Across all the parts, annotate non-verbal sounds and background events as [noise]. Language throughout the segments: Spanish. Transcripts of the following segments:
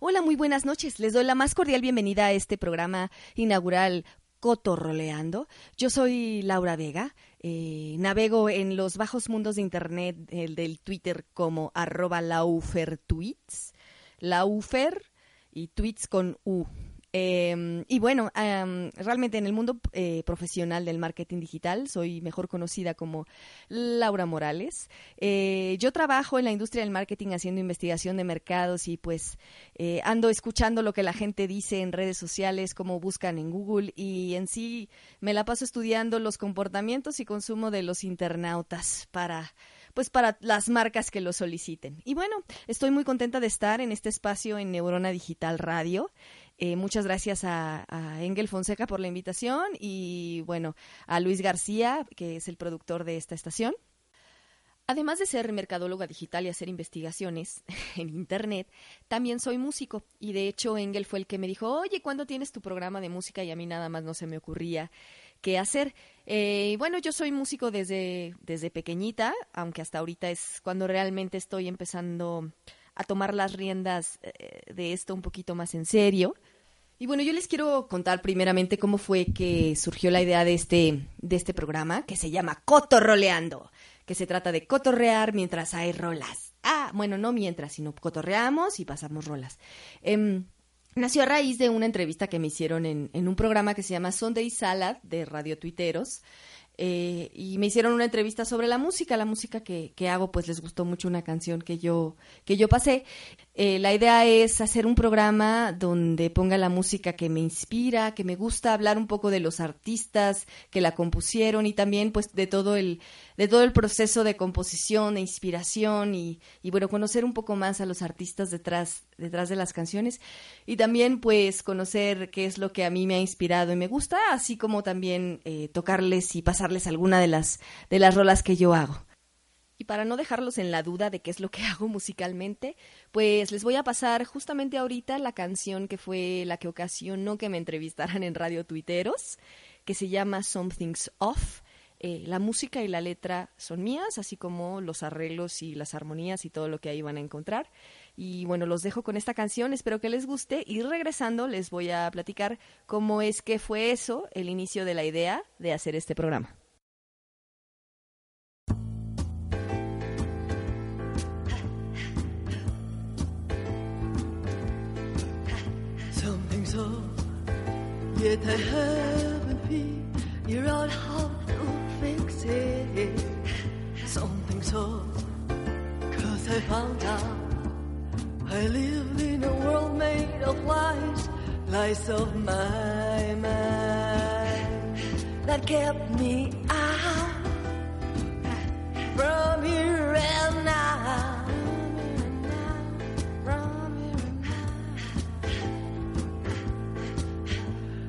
Hola, muy buenas noches. Les doy la más cordial bienvenida a este programa inaugural Cotorroleando. Yo soy Laura Vega. Eh, navego en los bajos mundos de Internet el del Twitter como arroba laufertweets. Laufer y tweets con U. Eh, y bueno, em, realmente en el mundo eh, profesional del marketing digital soy mejor conocida como Laura Morales. Eh, yo trabajo en la industria del marketing haciendo investigación de mercados y pues eh, ando escuchando lo que la gente dice en redes sociales, cómo buscan en Google y en sí me la paso estudiando los comportamientos y consumo de los internautas para pues para las marcas que lo soliciten. Y bueno, estoy muy contenta de estar en este espacio en Neurona Digital Radio. Eh, muchas gracias a, Engel Fonseca por la invitación y bueno, a Luis García, que es el productor de esta estación. Además de ser mercadóloga digital y hacer investigaciones [laughs] en Internet, también soy músico. Y de hecho, Engel fue el que me dijo, oye, ¿cuándo tienes tu programa de música? Y a mí nada más no se me ocurría qué hacer. Eh, bueno, yo soy músico desde, desde pequeñita, aunque hasta ahorita es cuando realmente estoy empezando a tomar las riendas eh, de esto un poquito más en serio. Y bueno, yo les quiero contar primeramente cómo fue que surgió la idea de este, de este programa que se llama Cotorroleando, que se trata de cotorrear mientras hay rolas. Ah, bueno, no mientras, sino cotorreamos y pasamos rolas. Eh, nació a raíz de una entrevista que me hicieron en, en un programa que se llama Sunday Salad de Radio Tuiteros. Eh, y me hicieron una entrevista sobre la música, la música que, que, hago, pues les gustó mucho una canción que yo, que yo pasé. Eh, la idea es hacer un programa donde ponga la música que me inspira, que me gusta, hablar un poco de los artistas que la compusieron y también pues de todo el, de todo el proceso de composición, de inspiración y, y bueno, conocer un poco más a los artistas detrás, detrás de las canciones y también pues conocer qué es lo que a mí me ha inspirado y me gusta, así como también eh, tocarles y pasarles alguna de las, de las rolas que yo hago. Y para no dejarlos en la duda de qué es lo que [laughs] hago musicalmente, pues les voy a pasar justamente ahorita la canción que fue la que ocasionó que me entrevistaran en Radio Tuiteros, que se llama Something's Off. Eh, la música y la letra son mías, así como los arreglos y las armonías y todo lo que ahí van a encontrar. Y bueno, los dejo con esta canción, espero que les guste y regresando les voy a platicar cómo es que fue eso, el inicio de la idea de hacer este programa. Something's off, yet I how to fix it. Something's off, cause I found out I lived in a world made of lies, lies of my mind that kept me out from here and now.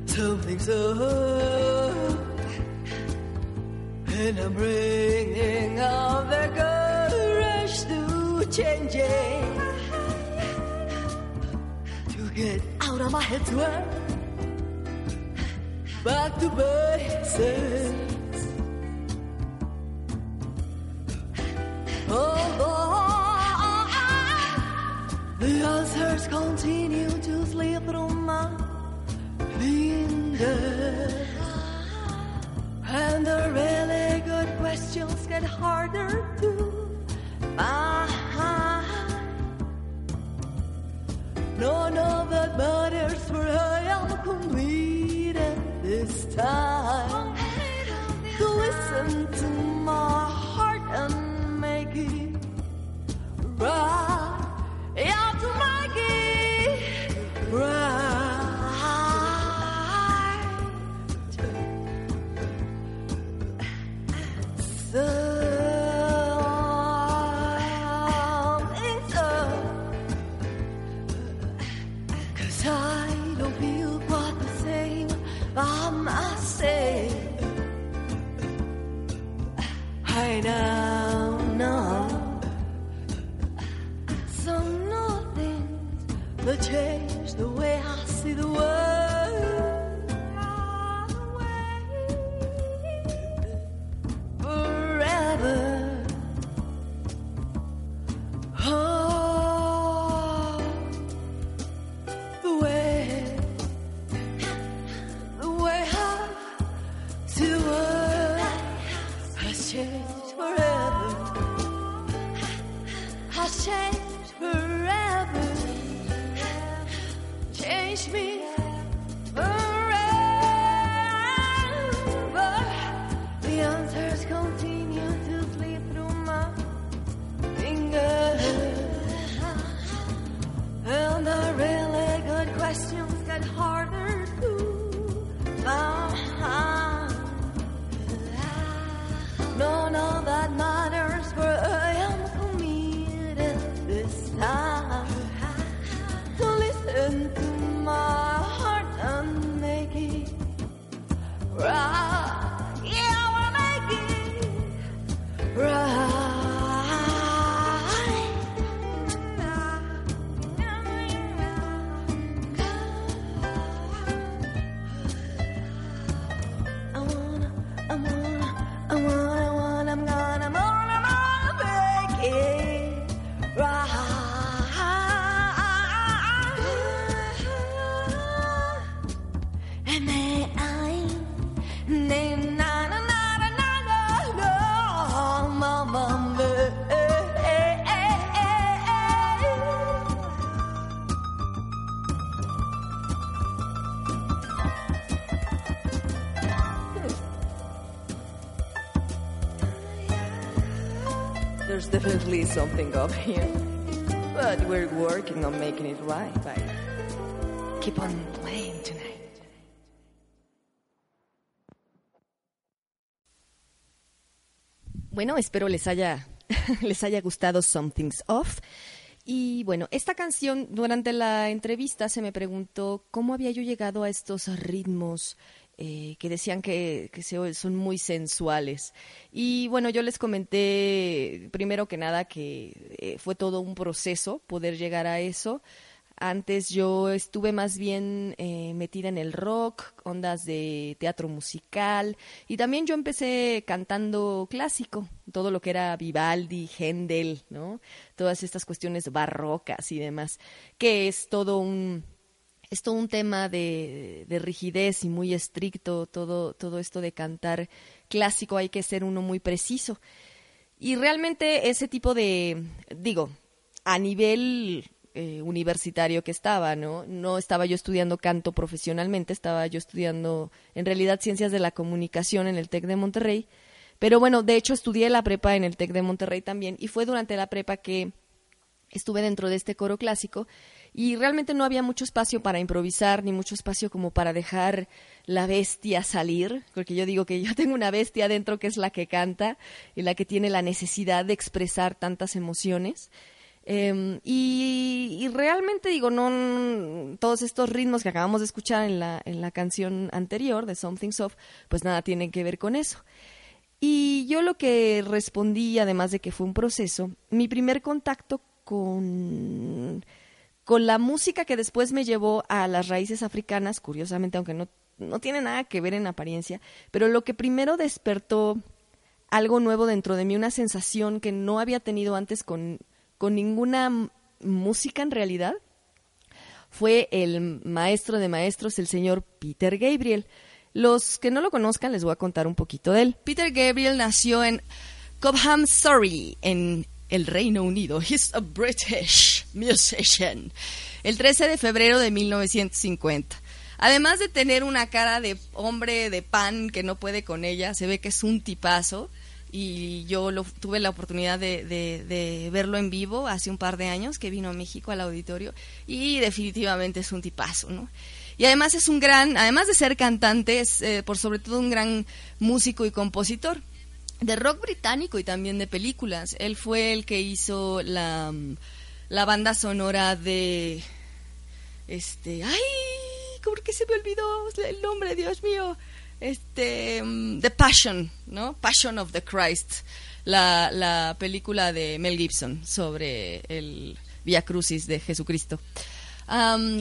Something's up, and I'm bringing all the courage to change it get out of my head to work. Back to basics. Oh, oh, oh, oh, the answers continue to slip through my fingers. And the really good questions get harder to find. None of that matters for I There's definitely something up here. But we're working on making it right. Bye. Keep on playing tonight. Bueno, espero les haya, [laughs] les haya gustado Something's Off. Y bueno, esta canción, durante la entrevista se me preguntó cómo había yo llegado a estos ritmos eh, que decían que, que son muy sensuales. Y bueno, yo les comenté primero que nada que eh, fue todo un proceso poder llegar a eso. Antes yo estuve más bien eh, metida en el rock, ondas de teatro musical y también yo empecé cantando clásico, todo lo que era Vivaldi, Händel, ¿no? Todas estas cuestiones barrocas y demás, que es todo un es un tema de, de rigidez y muy estricto, todo, todo esto de cantar clásico hay que ser uno muy preciso. Y realmente ese tipo de, digo, a nivel eh, universitario que estaba, ¿no? No estaba yo estudiando canto profesionalmente, estaba yo estudiando en realidad ciencias de la comunicación en el TEC de Monterrey. Pero bueno, de hecho estudié la prepa en el TEC de Monterrey también y fue durante la prepa que estuve dentro de este coro clásico y realmente no había mucho espacio para improvisar ni mucho espacio como para dejar la bestia salir, porque yo digo que yo tengo una bestia dentro que es la que canta y la que tiene la necesidad de expresar tantas emociones. Y, y realmente digo, no todos estos ritmos que acabamos de escuchar en la, en la canción anterior de Something Soft, pues nada tienen que ver con eso. Y yo lo que respondí, además de que fue un proceso, mi primer contacto con, con la música que después me llevó a las raíces africanas, curiosamente, aunque no, no tiene nada que ver en apariencia, pero lo que primero despertó algo nuevo dentro de mí, una sensación que no había tenido antes con, con ninguna música en realidad, fue el maestro de maestros, el señor Peter Gabriel. Los que no lo conozcan, les voy a contar un poquito de él. Peter Gabriel nació en Cobham, Surrey, en el Reino Unido. He's a British musician. El 13 de febrero de 1950. Además de tener una cara de hombre de pan que no puede con ella, se ve que es un tipazo. Y yo lo, tuve la oportunidad de, de- verlo en vivo hace un par de años que vino a México al auditorio. Y definitivamente es un tipazo, ¿no? Y además es un gran, además de ser cantante, es eh, por sobre todo un gran músico y compositor de rock británico y también de películas. Él fue el que hizo la, la banda sonora de este, ay, ¿por qué se me olvidó el nombre, Dios mío? Este, mm, The Passion, ¿no? Passion of the Christ, la, la película de Mel Gibson sobre el Via Crucis de Jesucristo.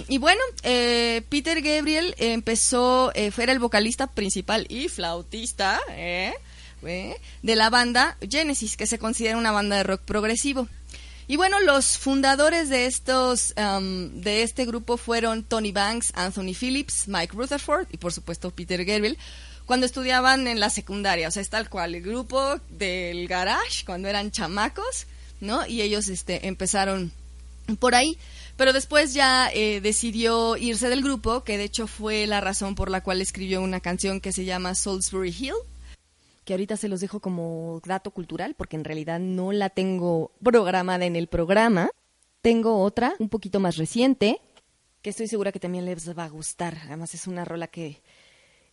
Y bueno, eh, Peter Gabriel empezó, eh, fue el vocalista principal y flautista ¿eh? ¿eh? de la banda Genesis, que se considera una banda de rock progresivo. Y bueno, los fundadores de estos, am, de este grupo fueron Tony Banks, Anthony Phillips, Mike Rutherford y por supuesto Peter Gabriel, cuando estudiaban en la secundaria, o sea, es tal cual, el grupo del garage, cuando eran chamacos, ¿no? Y ellos este, empezaron por ahí. Pero después ya eh, decidió irse del grupo, que de hecho fue la razón por la cual escribió una canción que se llama Salisbury Hill, que ahorita se los dejo como dato cultural, porque en realidad no la tengo programada en el programa. Tengo otra, un poquito más reciente, que estoy segura que también les va a gustar. Además es una rola que,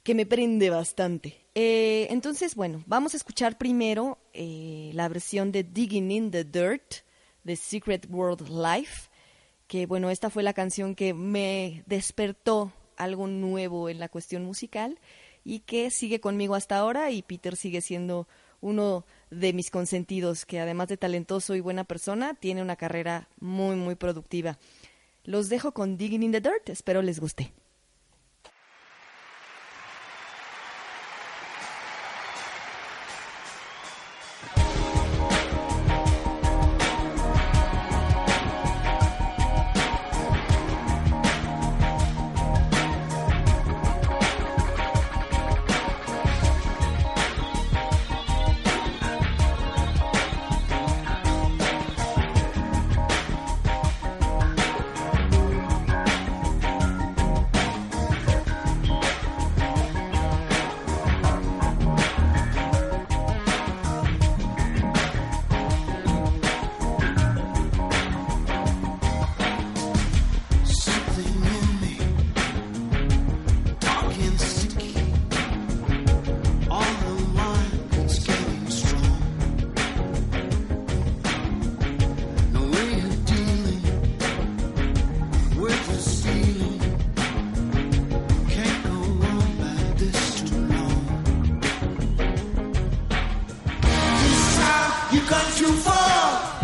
que me prende bastante. Eh, entonces, bueno, vamos a escuchar primero eh, la versión de Digging in the Dirt de Secret World Life, que bueno, esta fue la canción que me despertó algo nuevo en la cuestión musical y que sigue conmigo hasta ahora y Peter sigue siendo uno de mis consentidos, que además de talentoso y buena persona, tiene una carrera muy, muy productiva. Los dejo con Digging in the Dirt, espero les guste. you've gone too far.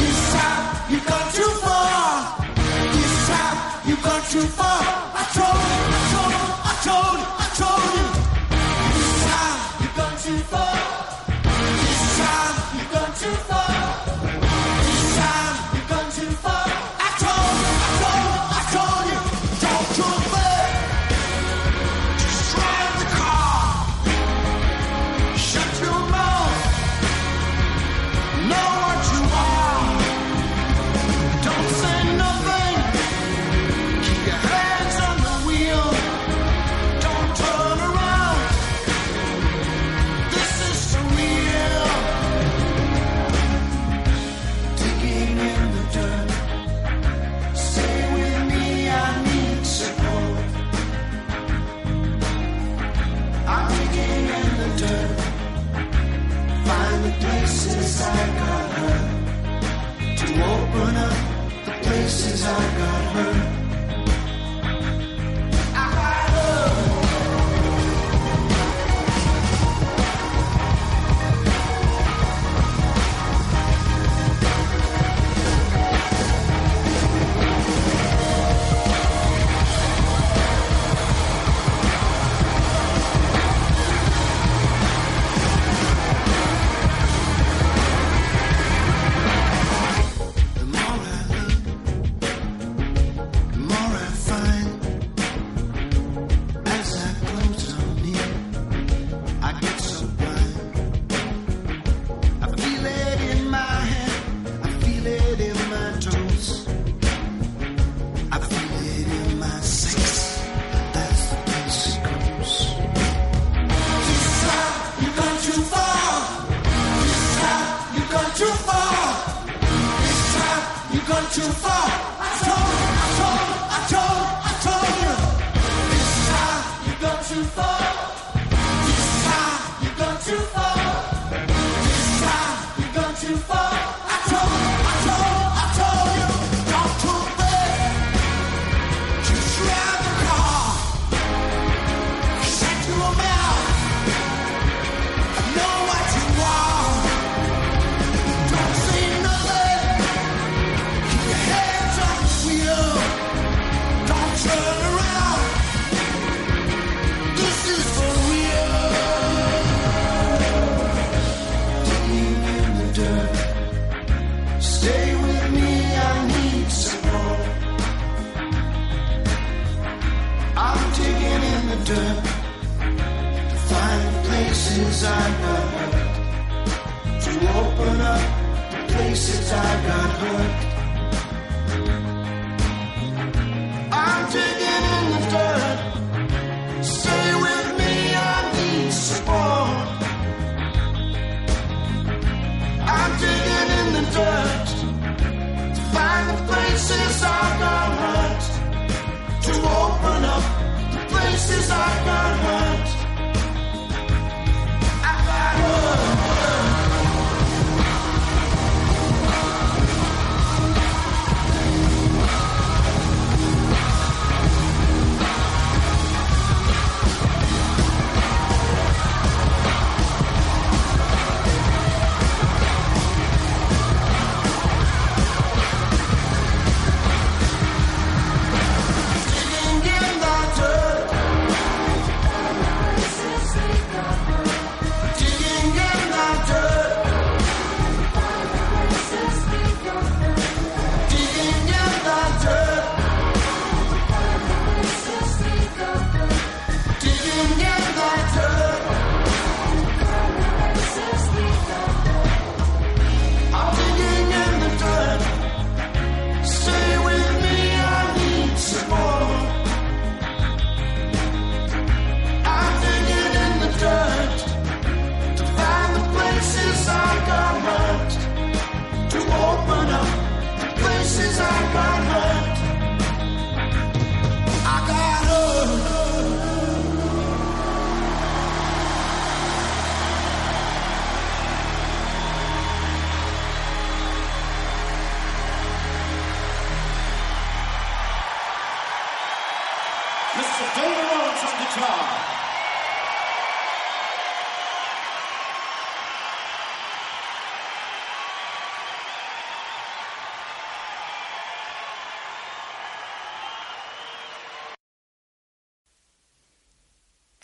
This time, you've gone too far. This time, you've gone too far. I told, you. I told, you. I told, you. I told you. This time, you've gone too far.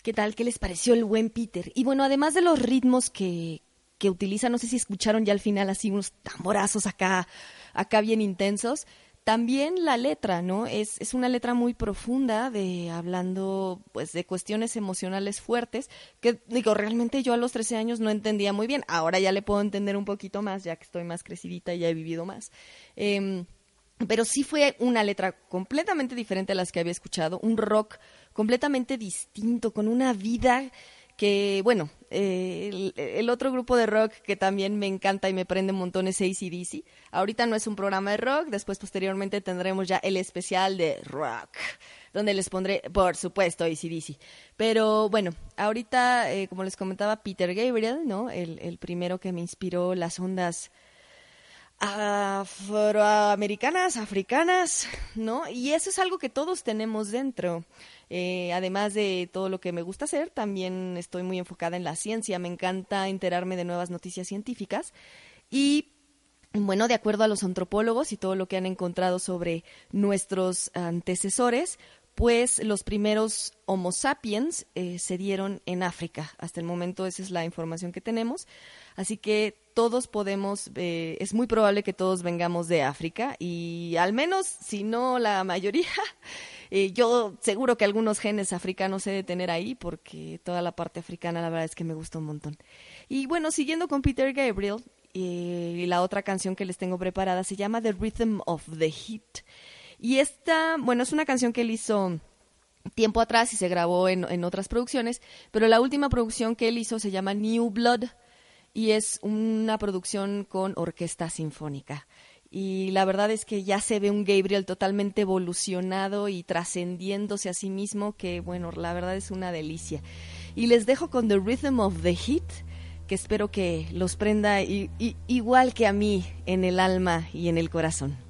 ¿Qué tal? ¿Qué les pareció el buen Peter? Y bueno, además de los ritmos que, que utiliza, no sé si escucharon ya al final así unos tamborazos acá, acá bien intensos. También la letra, ¿no? Es, es una letra muy profunda de hablando pues de cuestiones emocionales fuertes que digo, realmente yo a los 13 años no entendía muy bien. Ahora ya le puedo entender un poquito más ya que estoy más crecidita y ya he vivido más. Em, pero sí fue una letra completamente diferente a las que había escuchado, un rock completamente distinto, con una vida que, bueno, eh, el, otro grupo de rock que también me encanta y me prende montón es ACDC. Ahorita no es un programa de rock, después posteriormente tendremos ya el especial de rock, donde les pondré, por supuesto, ACDC. Pero bueno, ahorita, eh, como les comentaba, Peter Gabriel, ¿no? El, el primero que me inspiró las ondas afroamericanas, africanas, ¿no? Y eso es algo que todos tenemos dentro. Eh, además de todo lo que me gusta hacer, también estoy muy enfocada en la ciencia. Me encanta enterarme de nuevas noticias científicas. Y bueno, de acuerdo a los antropólogos y todo lo que han encontrado sobre nuestros antecesores, pues los primeros Homo sapiens eh, se dieron en África. Hasta el momento esa es la información que tenemos. Así que todos podemos, eh, es muy probable que todos vengamos de África y al menos, si no la mayoría, [laughs] eh, yo seguro que algunos genes africanos he de tener ahí porque toda la parte africana la verdad es que me gusta un montón. Y bueno, siguiendo con Peter Gabriel, eh, y la otra canción que les tengo preparada se llama The Rhythm of the Heat. Y esta, bueno, es una canción que él hizo tiempo atrás y se grabó en, en otras producciones, pero la última producción que él hizo se llama New Blood y es una producción con orquesta sinfónica. Y la verdad es que ya se ve un Gabriel totalmente evolucionado y trascendiéndose a sí mismo, que bueno, la verdad es una delicia. Y les dejo con The Rhythm of the Heat, que espero que los prenda igual que a mí en el alma y en el corazón.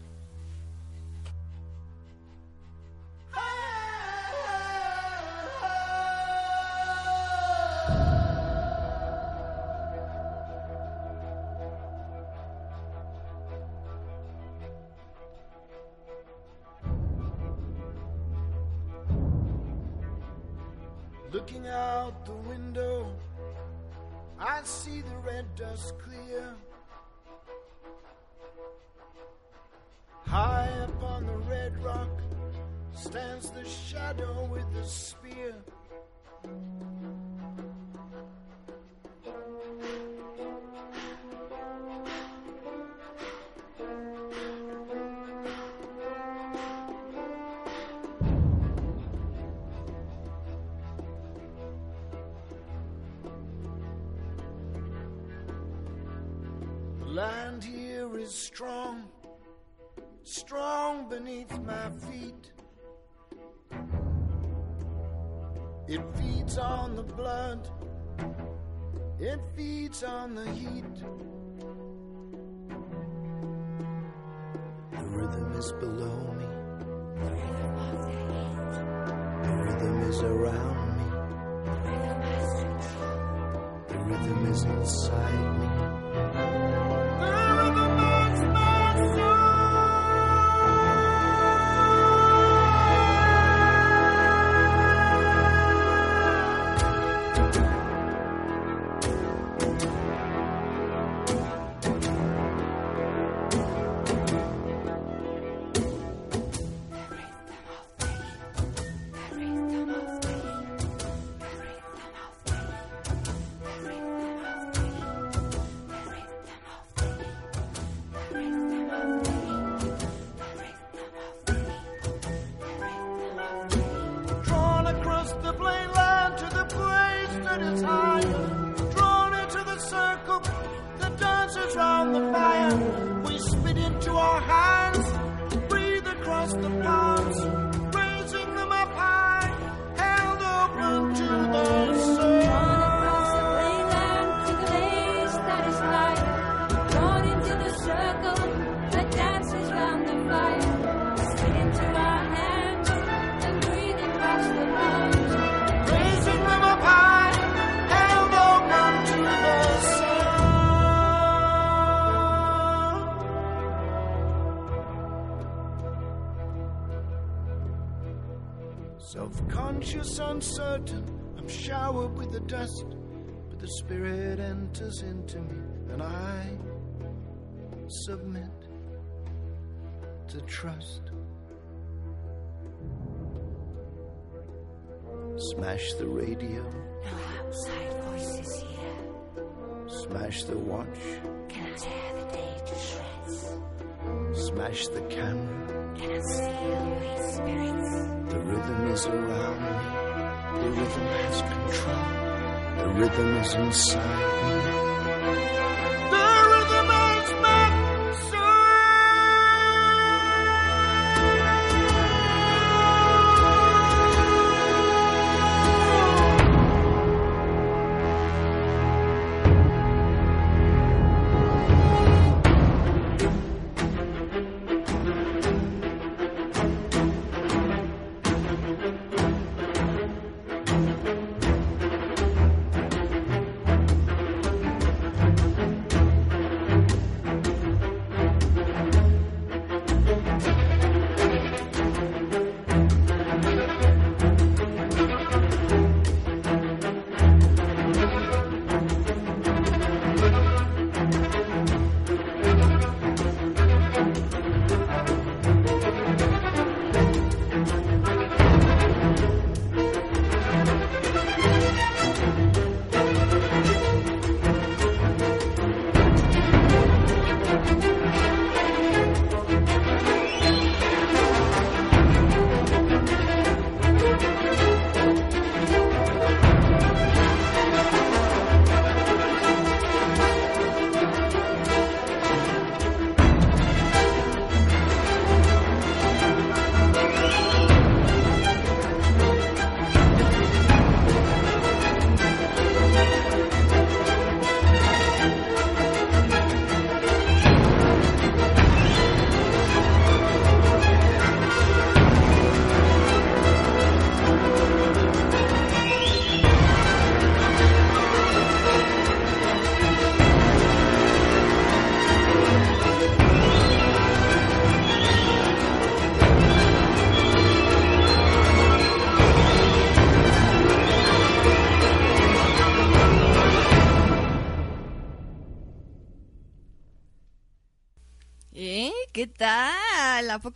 Land here is strong, strong beneath my feet. It feeds on the blood, it feeds on the heat. The rhythm is below me, the rhythm is around me, the rhythm is inside me. Into me, and I submit to trust. Smash the radio, No outside voices here smash the watch, can tear the day to shreds. smash the camera. Can unseal great spirits. The rhythm is around me. The rhythm has control. The rhythm is inside me.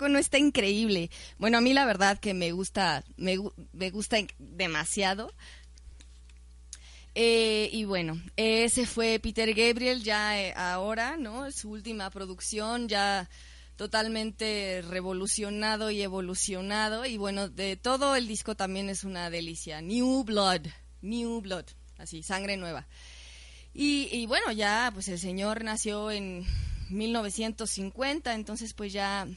No está increíble? Bueno, a mí la verdad que me gusta, me, me gusta demasiado. Eh, y bueno, ese fue Peter Gabriel ya eh, ahora, ¿no? Su última producción ya totalmente revolucionado y evolucionado. Y bueno, de todo el disco también es una delicia. New Blood, New Blood, así, sangre nueva. Y, y bueno, ya, pues el señor nació en 1950, entonces pues ya,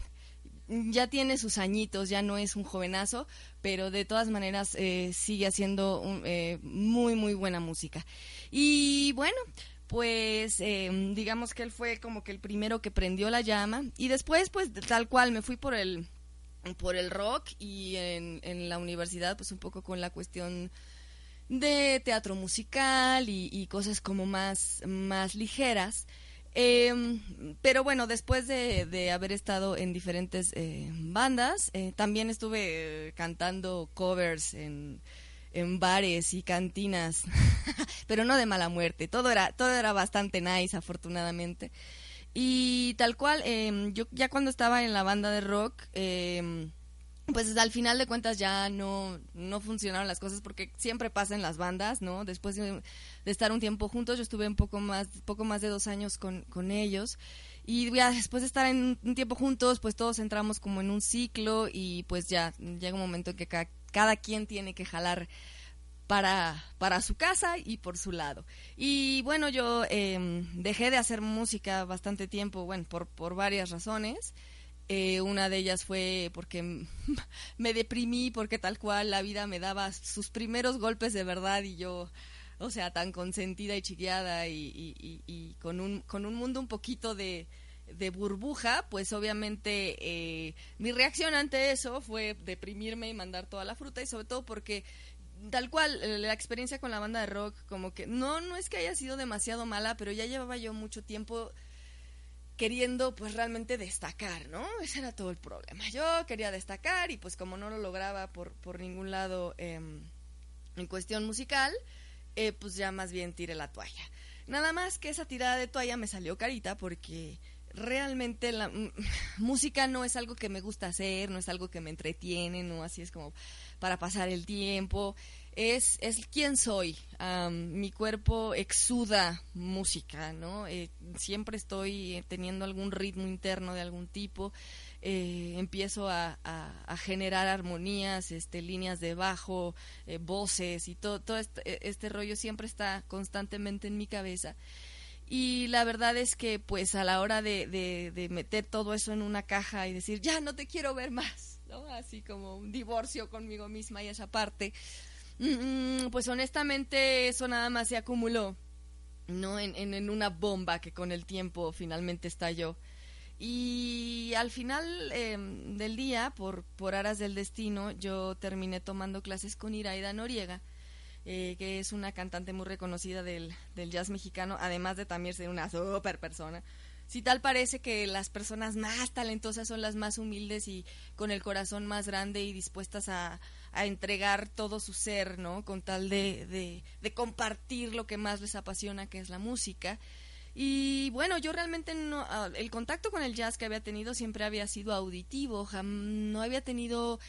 ya tiene sus añitos, ya no es un jovenazo, pero de todas maneras eh, sigue haciendo un- eh, muy, muy buena música. Y bueno, pues eh, digamos que él fue como que el primero que prendió la llama y después pues tal cual me fui por el por el rock y en, en la universidad pues un poco con la cuestión de teatro musical y, y cosas como más, más ligeras. Eh, pero bueno, después de, de haber estado en diferentes eh, bandas, eh, también estuve eh, cantando covers en, en bares y cantinas, [laughs] pero no de mala muerte. Todo era, todo era bastante nice, afortunadamente. Y tal cual, eh, yo ya cuando estaba en la banda de rock, eh, pues al final de cuentas ya no, no funcionaron las cosas porque siempre pasa en las bandas, ¿no? Después de, estar un tiempo juntos, yo estuve un poco más, poco más de dos años con, con ellos y ya después de estar en un tiempo juntos, pues todos entramos como en un ciclo y pues ya llega un momento en que ca- cada quien tiene que jalar para, para su casa y por su lado. Y bueno, yo eh, dejé de hacer música bastante tiempo, bueno, por, por varias razones. Eh, una de ellas fue porque [laughs] me deprimí, porque tal cual la vida me daba sus primeros golpes de verdad y yo, o sea, tan consentida y chiqueada y, y- y- y con, un, con un mundo un poquito de, de burbuja, pues obviamente eh, mi reacción ante eso fue deprimirme y mandar toda la fruta y sobre todo porque tal cual eh, la experiencia con la banda de rock como que no no es que haya sido demasiado mala pero ya llevaba yo mucho tiempo queriendo pues realmente destacar, ¿no? Ese era todo el problema. Yo quería destacar y pues como no lo lograba por, por ningún lado, em, en cuestión musical, eh, pues ya más bien tiré la toalla. Nada más que esa tirada de toalla me salió carita porque realmente la [laughs] música no es algo que me gusta hacer, no es algo que me entretiene, no así es como para pasar el tiempo. Es, es quién soy. Am, mi cuerpo exuda música, ¿no? Eh, siempre estoy teniendo algún ritmo interno de algún tipo. Eh, empiezo a, a- a generar armonías, este, líneas de bajo, eh, voces y todo, todo este, este rollo siempre está constantemente en mi cabeza. Y la verdad es que pues a la hora de, de- de meter todo eso en una caja y decir, ya no te quiero ver más, ¿no? Así como un divorcio conmigo misma y esa parte, mm, pues honestamente eso nada más se acumuló, ¿no? En, en, una bomba que con el tiempo finalmente estalló. Y al final eh, del día, por, por aras del destino, yo terminé tomando clases con Iraida Noriega, eh, que es una cantante muy reconocida del, del jazz mexicano, además de también ser una super persona. Si tal parece que las personas más talentosas son las más humildes y con el corazón más grande y dispuestas a, a entregar todo su ser, ¿no? Con tal de, de, de compartir lo que más les apasiona, que es la música. Y bueno, yo realmente no, ah, el contacto con el jazz que había tenido siempre había sido auditivo, no había tenido,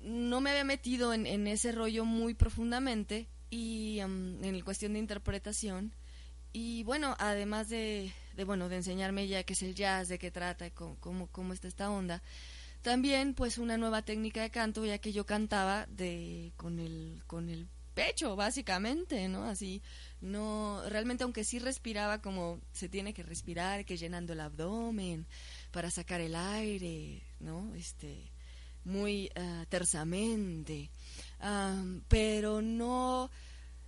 no me había metido en, ese rollo muy profundamente y am, en cuestión de interpretación. Y bueno, además de, de, bueno, de enseñarme ya qué es el jazz, de qué trata, cómo, cómo, cómo está esta onda, también pues una nueva técnica de canto, ya que yo cantaba de con el, con el pecho, básicamente, ¿no? Así, no, realmente aunque sí respiraba como se tiene que respirar, que llenando el abdomen para sacar el aire, ¿no? Este, muy ah, tersamente, Am, pero no,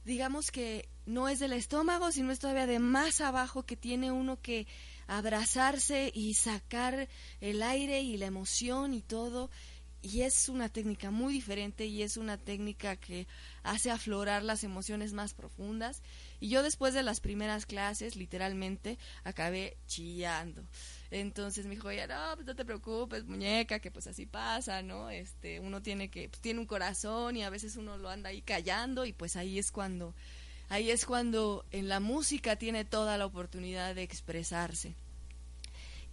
digamos que no es del estómago, sino es todavía de más abajo que tiene uno que abrazarse y sacar el aire y la emoción y todo. Y es una técnica muy diferente y es una técnica que hace aflorar las emociones más profundas. Y yo después de las primeras clases, literalmente, acabé chillando. Entonces me dijo, ella, no, pues no te preocupes, muñeca, que pues así pasa, ¿no? Este, uno tiene que, pues tiene un corazón y a veces uno lo anda ahí callando y pues ahí es cuando, ahí es cuando en la música tiene toda la oportunidad de expresarse.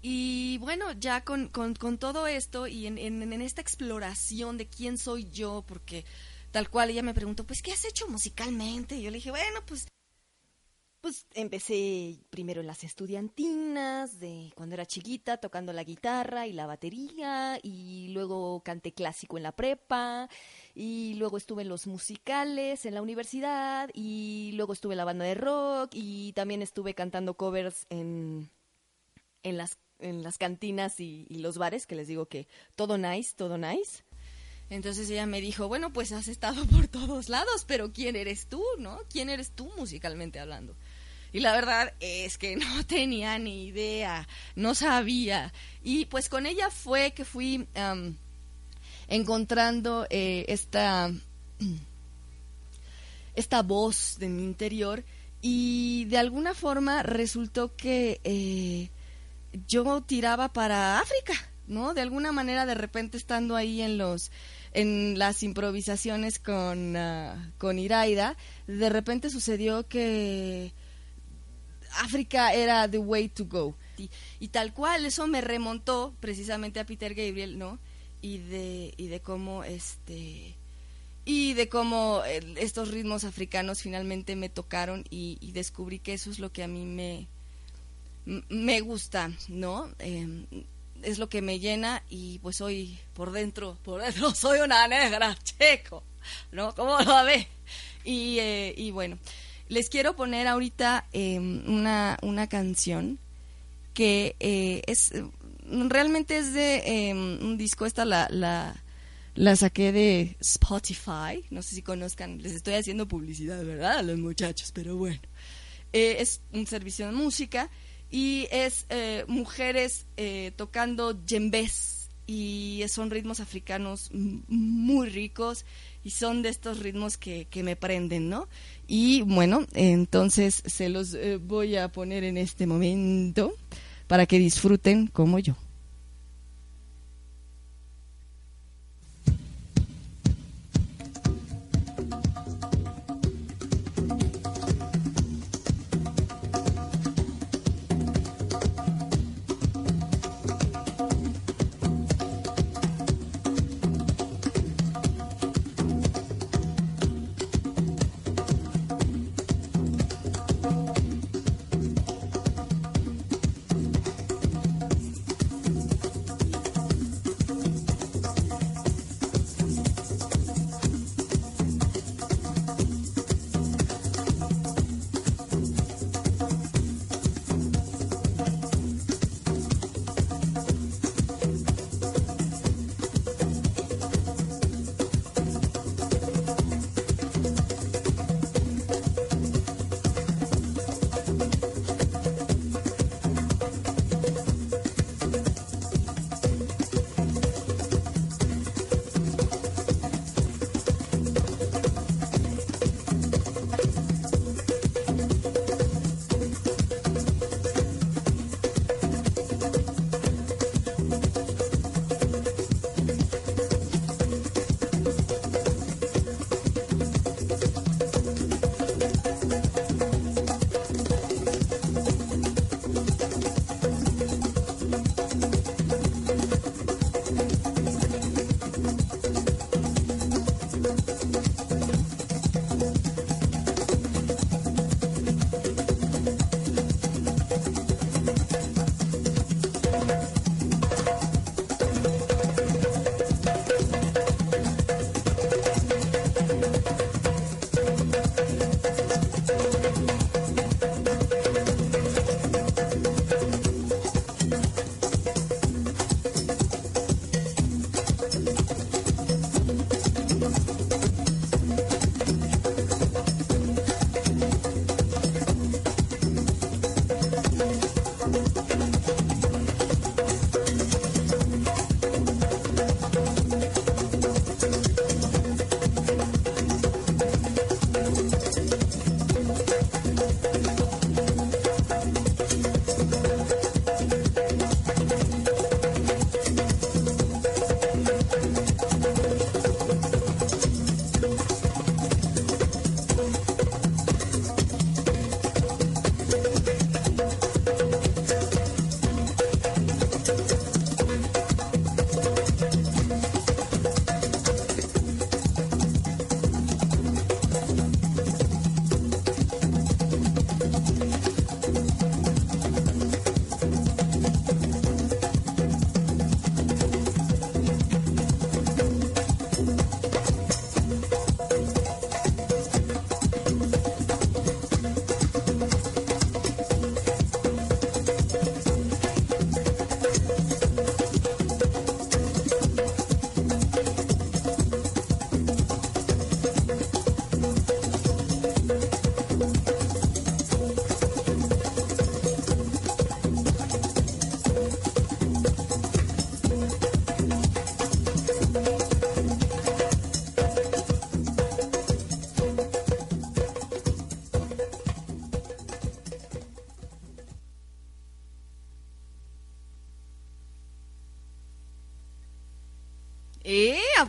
Y bueno, ya con, con, con todo esto y en, en, en esta exploración de quién soy yo, porque tal cual ella me preguntó, pues, ¿qué has hecho musicalmente? Y yo le dije, bueno, pues pues empecé primero en las estudiantinas, de cuando era chiquita, tocando la guitarra y la batería, y luego canté clásico en la prepa, y luego estuve en los musicales en la universidad, y luego estuve en la banda de rock, y también estuve cantando covers en, en, las, en las cantinas y, y los bares, que les digo que todo nice, todo nice. Entonces ella me dijo, bueno, pues has estado por todos lados, pero ¿quién eres tú, no? ¿Quién eres tú musicalmente hablando? Y la verdad es que no [laughs] tenía ni idea, no sabía. Y pues con ella fue que fui am, encontrando eh, esta, esta voz de mi interior y de alguna forma resultó que eh, yo tiraba para África, ¿no? De alguna manera de repente estando ahí en los en las improvisaciones con, ah, con Iraida, de repente sucedió que África era the way to go. Y, y tal cual, eso me remontó precisamente a Peter Gabriel, ¿no? Y de, y de cómo este y de cómo eh, estos ritmos africanos finalmente me tocaron y, y descubrí que eso es lo que a mí me, me gusta, ¿no? Eh, es lo que me llena y pues hoy por dentro, por dentro [laughs] soy una negra, checo, ¿no? ¿Cómo lo ve? Y, eh, y bueno, les quiero poner ahorita eh, una, una canción que eh, es realmente es de eh, un disco, esta la, la, la saqué de Spotify, no sé si conozcan, les estoy haciendo publicidad, ¿verdad? A los muchachos, pero bueno. Eh, es un servicio de música y es eh, mujeres eh, tocando djembes y son ritmos africanos muy ricos y son de estos ritmos que, que me prenden, ¿no? Y bueno, entonces se los eh, voy a poner en este momento para que disfruten como yo.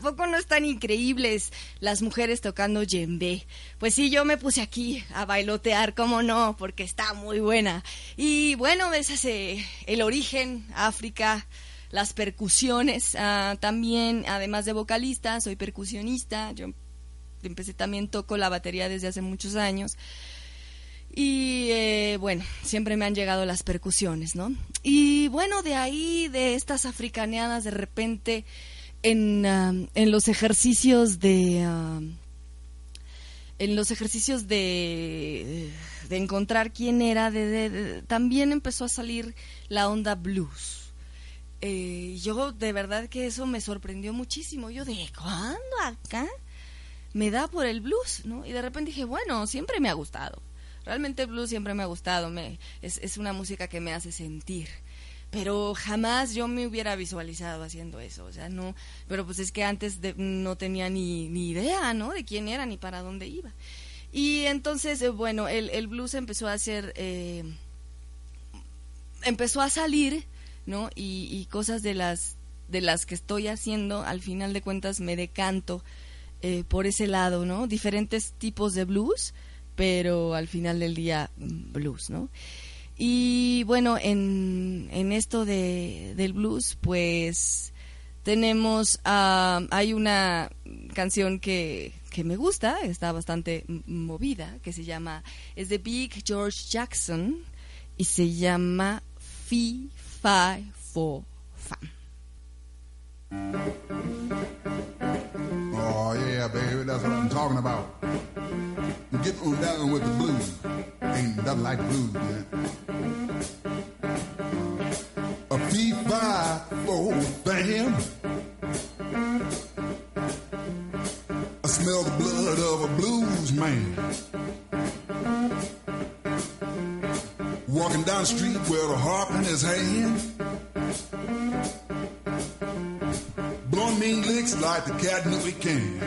Poco no están increíbles las mujeres tocando djembe? Pues sí, yo me puse aquí a bailotear, cómo no, porque está muy buena. Y bueno, ese es eh, el origen, África, las percusiones, ah, también, además de vocalista, soy percusionista, yo empecé también, toco la batería desde hace muchos años. Y eh, bueno, siempre me han llegado las percusiones, ¿no? Y bueno, de ahí, de estas africaneadas, de repente, en, um, en los ejercicios de... um, en los ejercicios de, de encontrar quién era, de, de- también empezó a salir la onda blues. Eh, yo de verdad que eso me sorprendió muchísimo. Yo de ¿cuándo acá? Me da por el blues, ¿no? Y de repente dije, bueno, siempre me ha gustado. Realmente el blues siempre me ha gustado. Me, es, es una música que me hace sentir. Pero jamás yo me hubiera visualizado haciendo eso. O sea, no. Pero pues es que antes de- no tenía ni, ni idea, ¿no? De quién era ni para dónde iba. Y entonces, eh, bueno, el, el blues empezó a ser. eh, empezó a salir, ¿no? Y, y cosas de las de las que estoy haciendo, al final de cuentas me decanto eh, por ese lado, ¿no? Diferentes tipos de blues, pero al final del día mm, blues, ¿no? Y bueno, en, en esto de, del blues, pues tenemos, ah, hay una canción que, que me gusta, está bastante movida, que se llama, es de Big George Jackson y se llama Fi, Fi, Fo, Fam. Oh yeah, baby, that's what I'm talking about. Get on down with the blues. Ain't nothing like blues, man. A fee five four bam. I smell the blood of a blues man. Walking down the street with a harp in his hand. Blowing mean licks like the cat knew he can.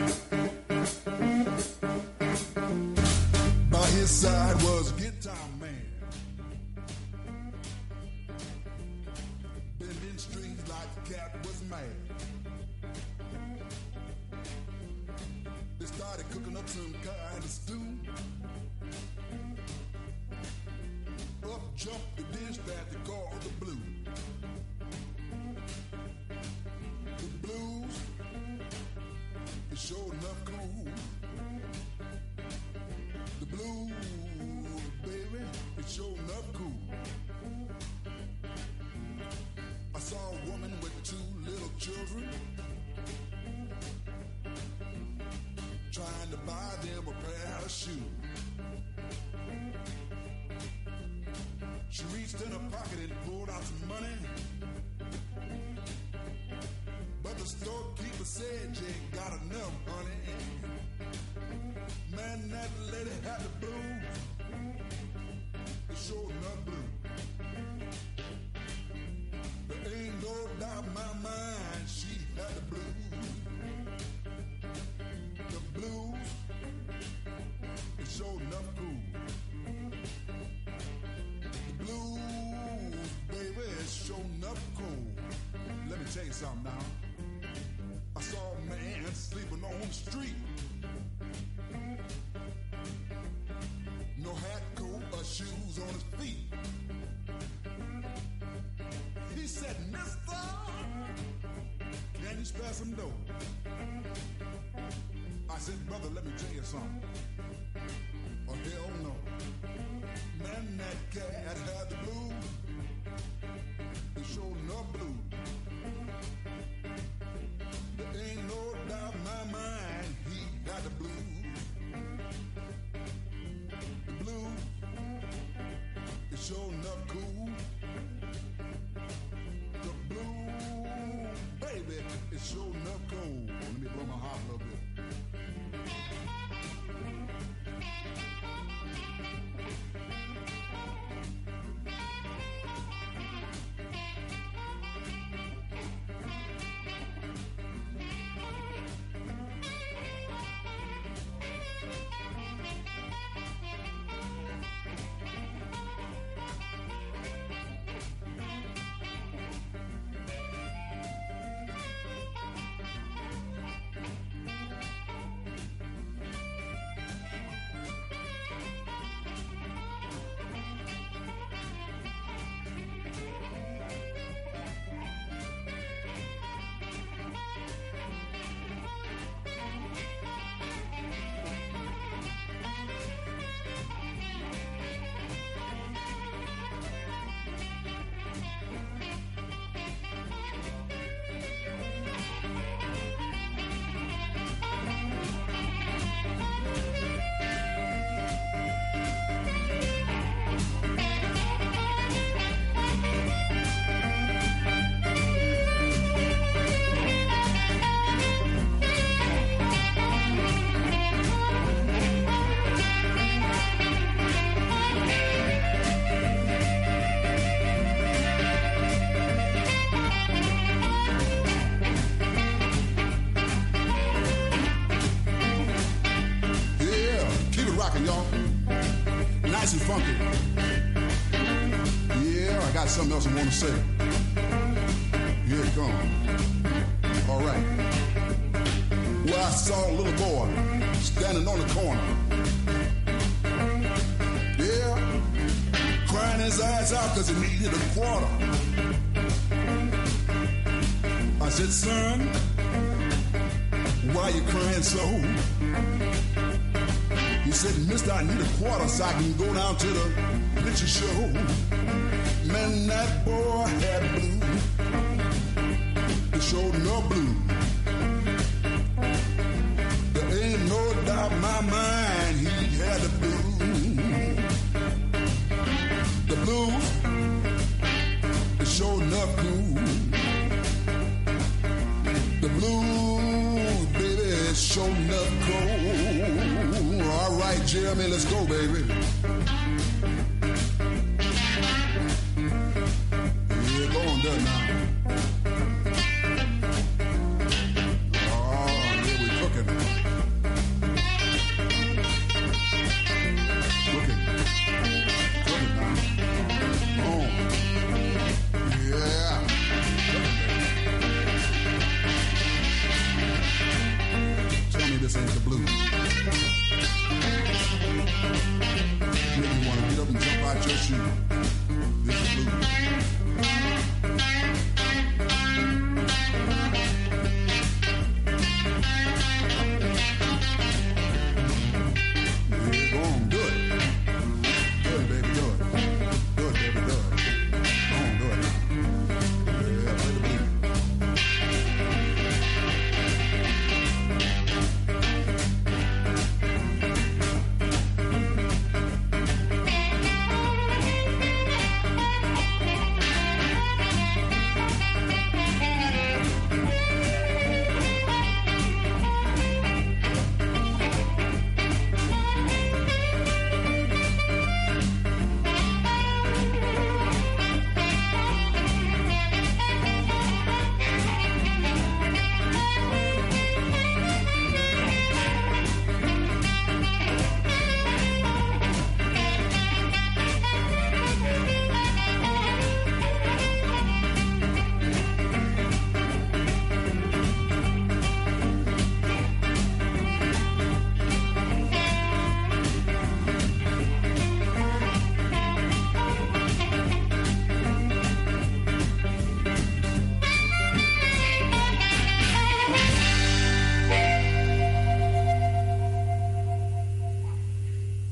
By his side was guitar man. Bending strings like the cat was mad. They started cooking up some kind of stew. Up jumped the dish that they call the blue. Is sure enough cool. The blues, baby, is sure enough cool. I saw a woman with two little children trying to buy them a pair of shoes. She reached in her pocket and pulled out some money. But the the storekeeper said you ain't got enough, honey. Man, that lady had the blues. It sure enough blue. There ain't no doubt in my mind she had the blues. The blues. It sure enough cool. The blues, baby, it's sure enough cool. Let me tell you something now. I saw a man sleeping on the street. No hat, coat, or shoes on his feet. He said, Mister, can you spare some dough? I said, brother, let me tell you something. Oh, hell no. Man, that cat had the blues. It sure enough blue. There ain't no doubt in my mind he got the blues. The blues. The blue, baby. Let me blow my heart you so? He said, Mister, I need a quarter so I can go down to the picture show. Man, that boy had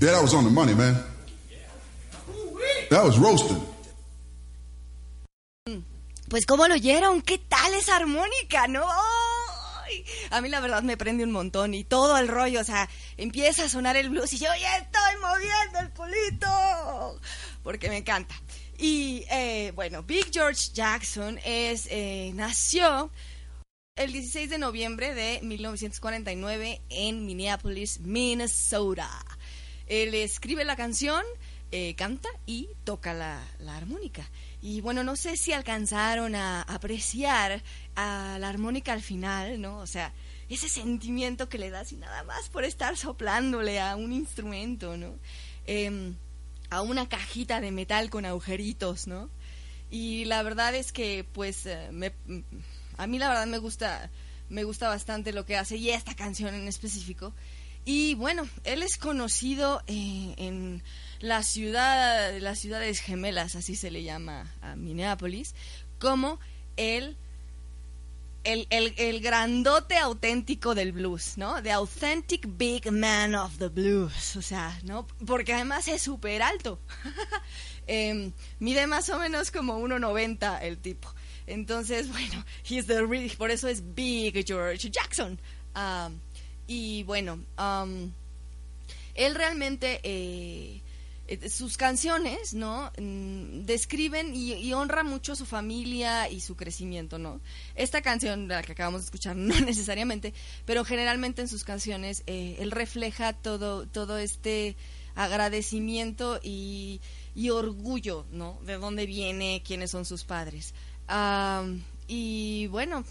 Yeah, that was on the money, man. That was roasted. Pues cómo lo oyeron, qué tal esa armónica, ¿no? ¡Ay! A mí la verdad me prende un montón y todo el rollo, o sea, empieza a sonar el blues y yo ya estoy moviendo el culito, porque me encanta. Y eh, bueno, Big George Jackson es, eh, nació el 16 de noviembre de 1949 en Minneapolis, Minnesota. Él escribe la canción, eh, canta y toca la, la armónica. Y bueno, no sé si alcanzaron a apreciar a la armónica al final, ¿no? O sea, ese sentimiento que le das y nada más por estar soplándole a un instrumento, ¿no? Em, a una cajita de metal con agujeritos, ¿no? Y la verdad es que, pues, eh, me- a mí la verdad me gusta, me gusta bastante lo que hace y esta canción en específico. Y bueno, él es conocido eh, en la ciudad, las ciudades gemelas, así se le llama a Minneapolis, como el el, el, grandote auténtico del blues, ¿no? The authentic big man of the blues, o sea, ¿no? Porque además es súper alto. [laughs] Em, mide más o menos como 1,90 el tipo. Entonces, [laughs] bueno, he's the really, por eso es Big George Jackson. Um, y bueno, um, él realmente eh, eh, sus canciones, ¿no? Mm, describen y, honra mucho a su familia y su crecimiento, ¿no? Esta canción, la que acabamos de escuchar, [laughs] no necesariamente, pero generalmente en sus canciones eh, él refleja todo, todo este agradecimiento y, orgullo, ¿no? De dónde viene, quiénes son sus padres. Y bueno,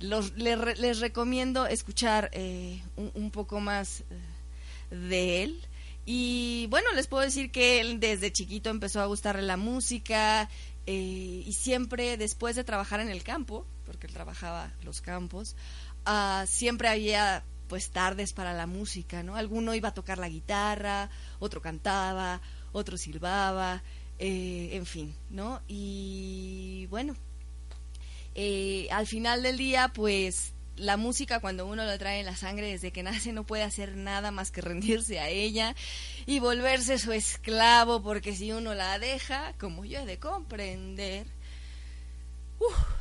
los, les recomiendo escuchar eh, un, poco más eh, de él. Y bueno, les puedo decir que él desde chiquito empezó a gustarle la música eh, y siempre después de trabajar en el campo, porque él trabajaba los campos, ah, siempre había pues tardes para la música, ¿no? Alguno iba a tocar la guitarra, otro cantaba, otro silbaba, eh, en fin, ¿no? Y bueno, eh, al final del día, pues la música cuando uno lo trae en la sangre desde que nace no puede hacer nada más que [laughs] rendirse a ella y volverse su esclavo porque si uno la deja, como yo he de comprender,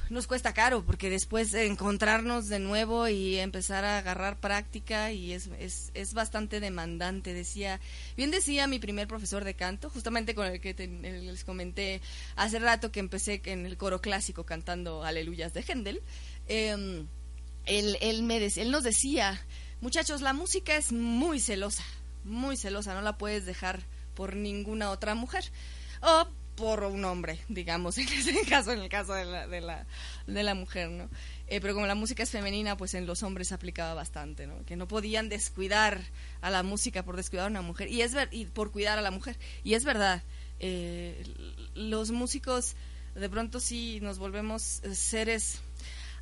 nos cuesta caro porque después de encontrarnos de nuevo y empezar a agarrar práctica y es, es, es bastante demandante. Decía, bien decía mi primer profesor de canto, justamente con el que les comenté hace rato que empecé en el coro clásico cantando Aleluyas de Händel. em, él, él, me él nos decía, muchachos, la música es muy celosa, muy celosa, no la puedes dejar por ninguna otra mujer. O por un hombre, digamos, [laughs] en ese caso, en el caso de la, de la, de la mujer, ¿no? Eh, pero como la música es femenina, pues en los hombres se aplicaba bastante, ¿no? Que no podían descuidar a la música por descuidar a una mujer, y es ver, y por cuidar a la mujer. Y es verdad, eh, los músicos de pronto sí nos volvemos eh, seres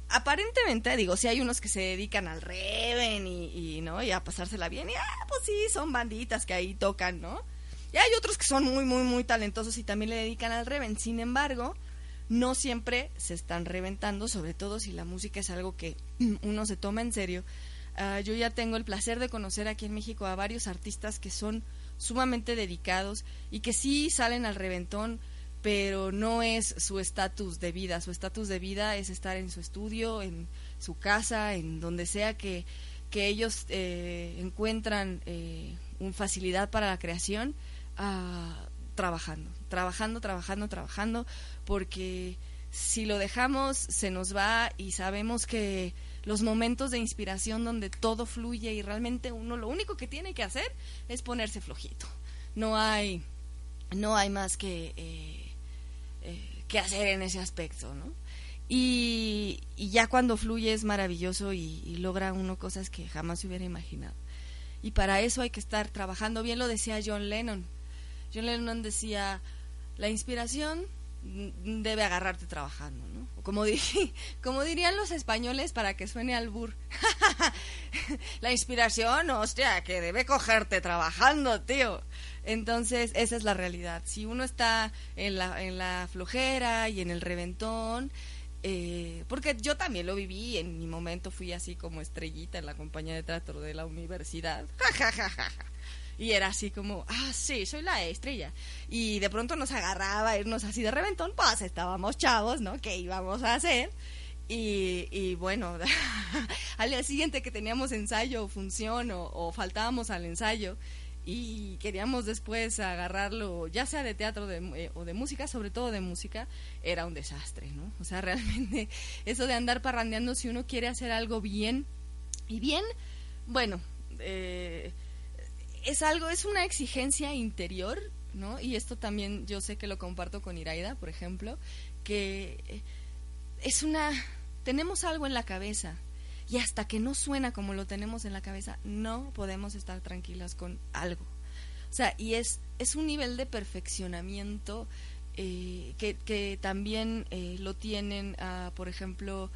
aparentemente, digo, sí hay unos que se dedican al reven y, y, ¿no? y a pasársela bien, y ah, pues sí, son banditas que ahí tocan, ¿no? Y hay otros que son muy, muy, muy talentosos y también le dedican al reven. Sin embargo, no siempre se están reventando, sobre todo si la música es algo que [clears throat] uno se toma en serio. Ah, yo ya tengo el placer de conocer aquí en México a varios artistas que son sumamente dedicados y que sí salen al reventón, pero no es su estatus de vida. Su estatus de vida es estar en su estudio, en su casa, en donde sea que, que ellos eh, encuentran eh, un facilidad para la creación, ah, trabajando, trabajando, trabajando, trabajando, porque si lo dejamos se nos va y sabemos que los momentos de inspiración donde todo fluye y realmente uno lo único que tiene que hacer es ponerse flojito. No hay, no hay más que, eh, eh, que hacer en ese aspecto, ¿no? Y, ya cuando fluye es maravilloso y logra uno cosas que jamás se hubiera imaginado. Y para eso hay que estar trabajando bien, lo decía John Lennon. John Lennon decía, la inspiración debe agarrarte trabajando, ¿no? Como, di- [laughs] como dirían los españoles para que suene al bur. [laughs] la inspiración, hostia, que debe cogerte trabajando, tío. Entonces, esa es la realidad. Si uno está en la, en la flojera y en el reventón, eh, porque yo también lo viví, en mi momento fui así como estrellita en la compañía de teatro de la universidad. [laughs] Ja, ja, ja, ja, ja. Y era así como, ah, sí, soy la estrella. Y de pronto nos agarraba a irnos así de reventón, pues estábamos chavos, ¿no? ¿Qué íbamos a hacer? Y, y bueno, [laughs] al día siguiente que teníamos ensayo o función o, faltábamos al ensayo y queríamos después agarrarlo, ya sea de teatro de, eh, o de música, sobre todo de música, era un desastre, ¿no? O sea, [laughs] realmente eso de andar parrandeando si uno quiere hacer algo bien y bien, bueno, eh, es algo, es una exigencia interior, ¿no? Y esto también yo sé que lo comparto con Iraida, por ejemplo, que eh, es una, tenemos algo en la cabeza y hasta que no suena como lo tenemos en la cabeza, no podemos estar tranquilas con algo. O sea, y es, es un nivel de perfeccionamiento eh, que, que también eh, lo tienen, por ejemplo,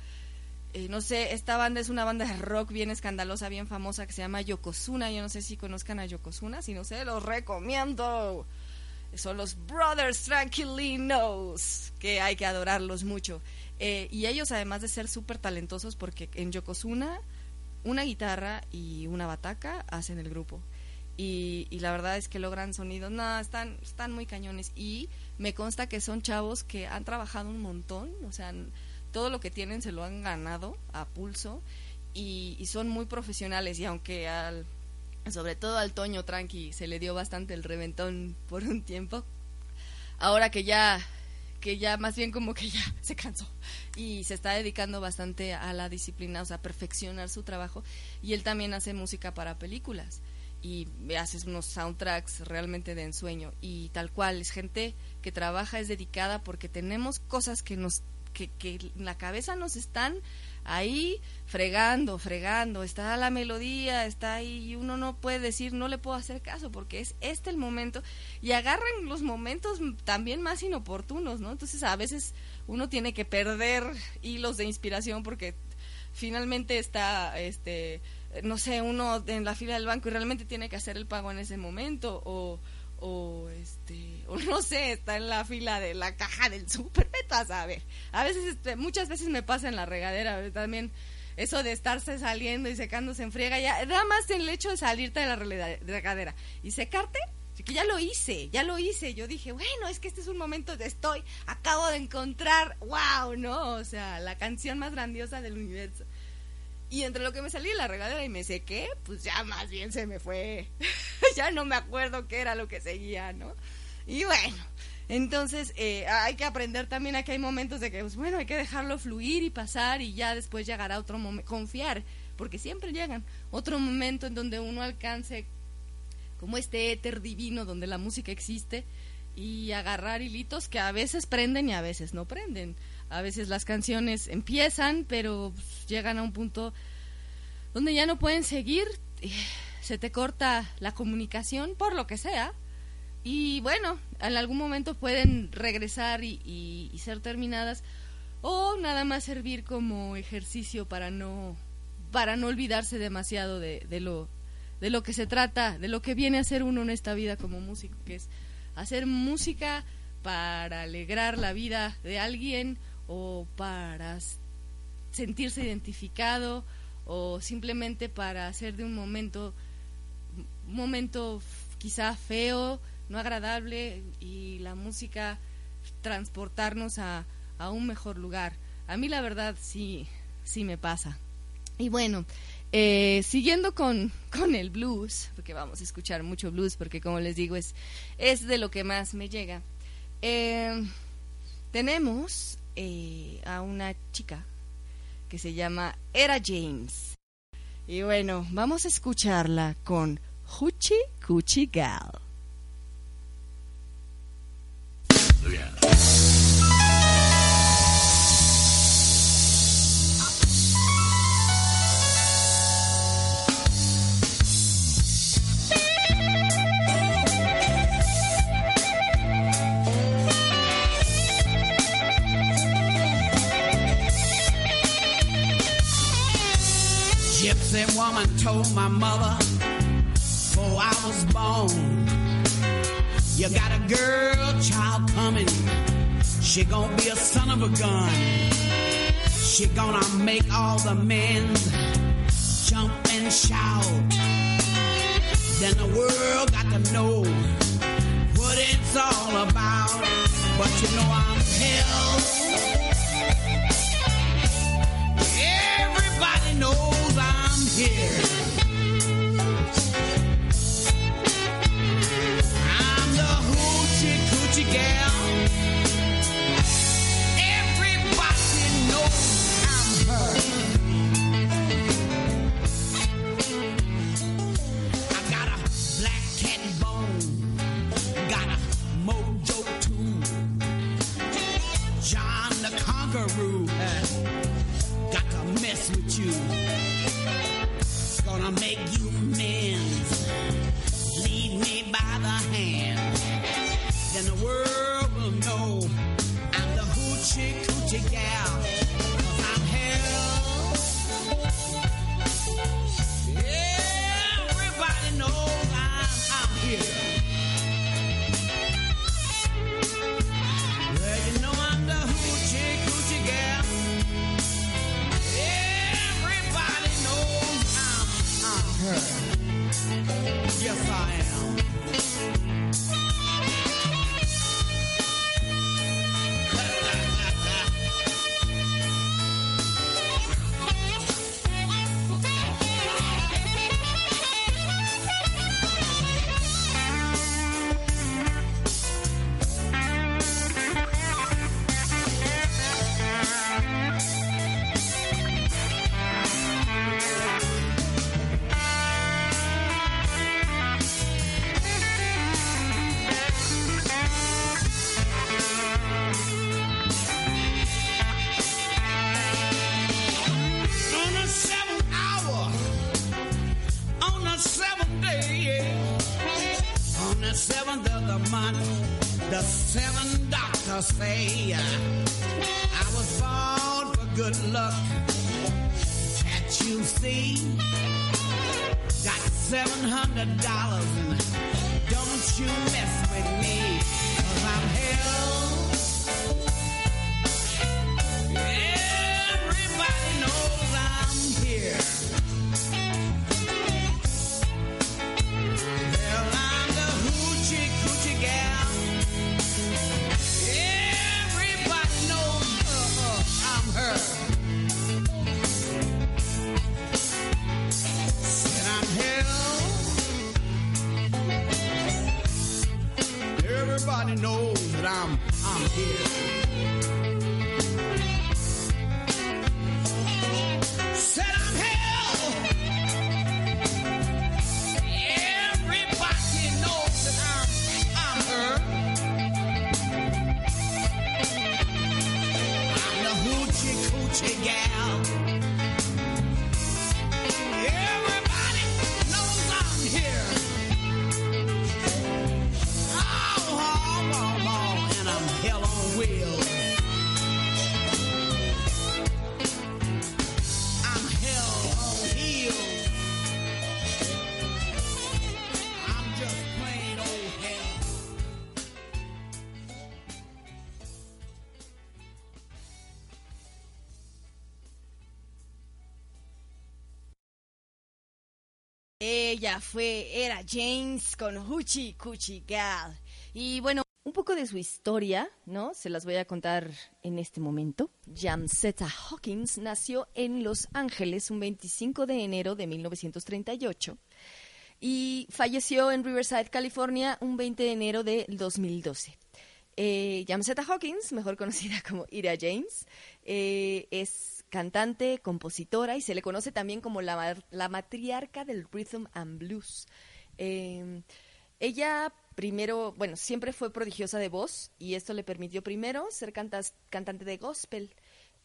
eh, no sé, esta banda es una banda de rock bien escandalosa, bien famosa, que se llama Yokozuna. Yo no sé si conozcan a Yokozuna, si no sé, los recomiendo. Son los Brothers Tranquilinos, que hay que adorarlos mucho. Eh, y ellos, además de ser súper talentosos, porque en Yokozuna, una guitarra y una bataca hacen el grupo. Y, y la verdad es que logran sonidos, no, están, están muy cañones. Y me consta que son chavos que han trabajado un montón, o sea, todo lo que tienen se lo han ganado a pulso y, son muy profesionales. Y aunque al, sobre todo al Toño Tranqui se le dio bastante el reventón por un tiempo, ahora que ya que ya más bien como que ya [laughs] se cansó y se está dedicando bastante a la disciplina, o sea, perfeccionar su trabajo y él también hace música para películas y hace unos soundtracks realmente de ensueño y tal cual, es gente que trabaja, es dedicada porque tenemos cosas que nos que, que en la cabeza nos están ahí fregando, fregando, está la melodía, está ahí y uno no puede decir, no le puedo hacer caso porque es este el momento y agarran los momentos también más inoportunos, ¿no? Entonces a veces uno tiene que perder hilos de inspiración porque finalmente está, este, no sé, uno en la fila del banco y realmente tiene que hacer el pago en ese momento o o este o no sé está en la fila de la caja del súper a saber. A veces este, muchas veces me pasa en la regadera también eso de estarse saliendo y secándose en friega ya nada más el hecho de salirte de la regadera y secarte que ya lo hice ya lo hice. Yo dije bueno es que este es un momento de estoy acabo de encontrar wow no o sea la canción más grandiosa del universo y entre lo que me salí de la regadera y me sequé, pues ya más bien se me fue. [laughs] ya no me acuerdo qué era lo que seguía, ¿no? Y bueno, entonces eh, hay que aprender también a que hay momentos de que, pues bueno, hay que dejarlo fluir y pasar y ya después llegará otro momento, confiar, porque siempre llegan, otro momento en donde uno alcance como este éter divino donde la música existe y agarrar hilitos que a veces prenden y a veces no prenden. A veces las canciones empiezan, pero pues, llegan a un punto donde ya no pueden seguir, se te corta la comunicación por lo que sea. Y bueno, en algún momento pueden regresar y, y- y ser terminadas o nada más servir como ejercicio para no para no olvidarse demasiado de, de lo de lo que se trata, de lo que viene a ser uno en esta vida como músico, que es hacer música para alegrar la vida de alguien o para sentirse identificado o simplemente para hacer de un momento un momento quizá feo, no agradable y la música transportarnos a, a un mejor lugar. A mí la verdad sí, sí me pasa. Y bueno, eh, siguiendo con, con el blues, porque vamos a escuchar mucho blues, porque como les digo, es, es de lo que más me llega. Eh, tenemos eh, a una chica que se llama Era James. Y bueno, vamos a escucharla con Hoochie Coochie Gal. Gypsy woman told my mother before I was born, you got a girl child coming. She gonna be a son of a gun. She gonna make all the men jump and shout. then the world got to know what it's all about. But you know I'm hell. Everybody knows here. Make you amends. Lead me by the hand. Then the world I was born for good luck. Can't you see? Got seven hundred dollars and don't you mess with me, cause I'm hell. Fue, era James con Hoochie Coochie Gal. Y bueno, un poco de su historia, ¿no? Se las voy a contar en este momento. Jamsetta Hawkins nació en Los Ángeles un 25 de enero de 1938 y falleció en Riverside, California, un 20 de enero de 2012. Eh, Jamsetta Hawkins, mejor conocida como Ira James, eh, es cantante, compositora y se le conoce también como la, la matriarca del rhythm and blues. Eh, ella primero, bueno, siempre fue prodigiosa de voz y esto le permitió primero ser cantas- cantante de gospel.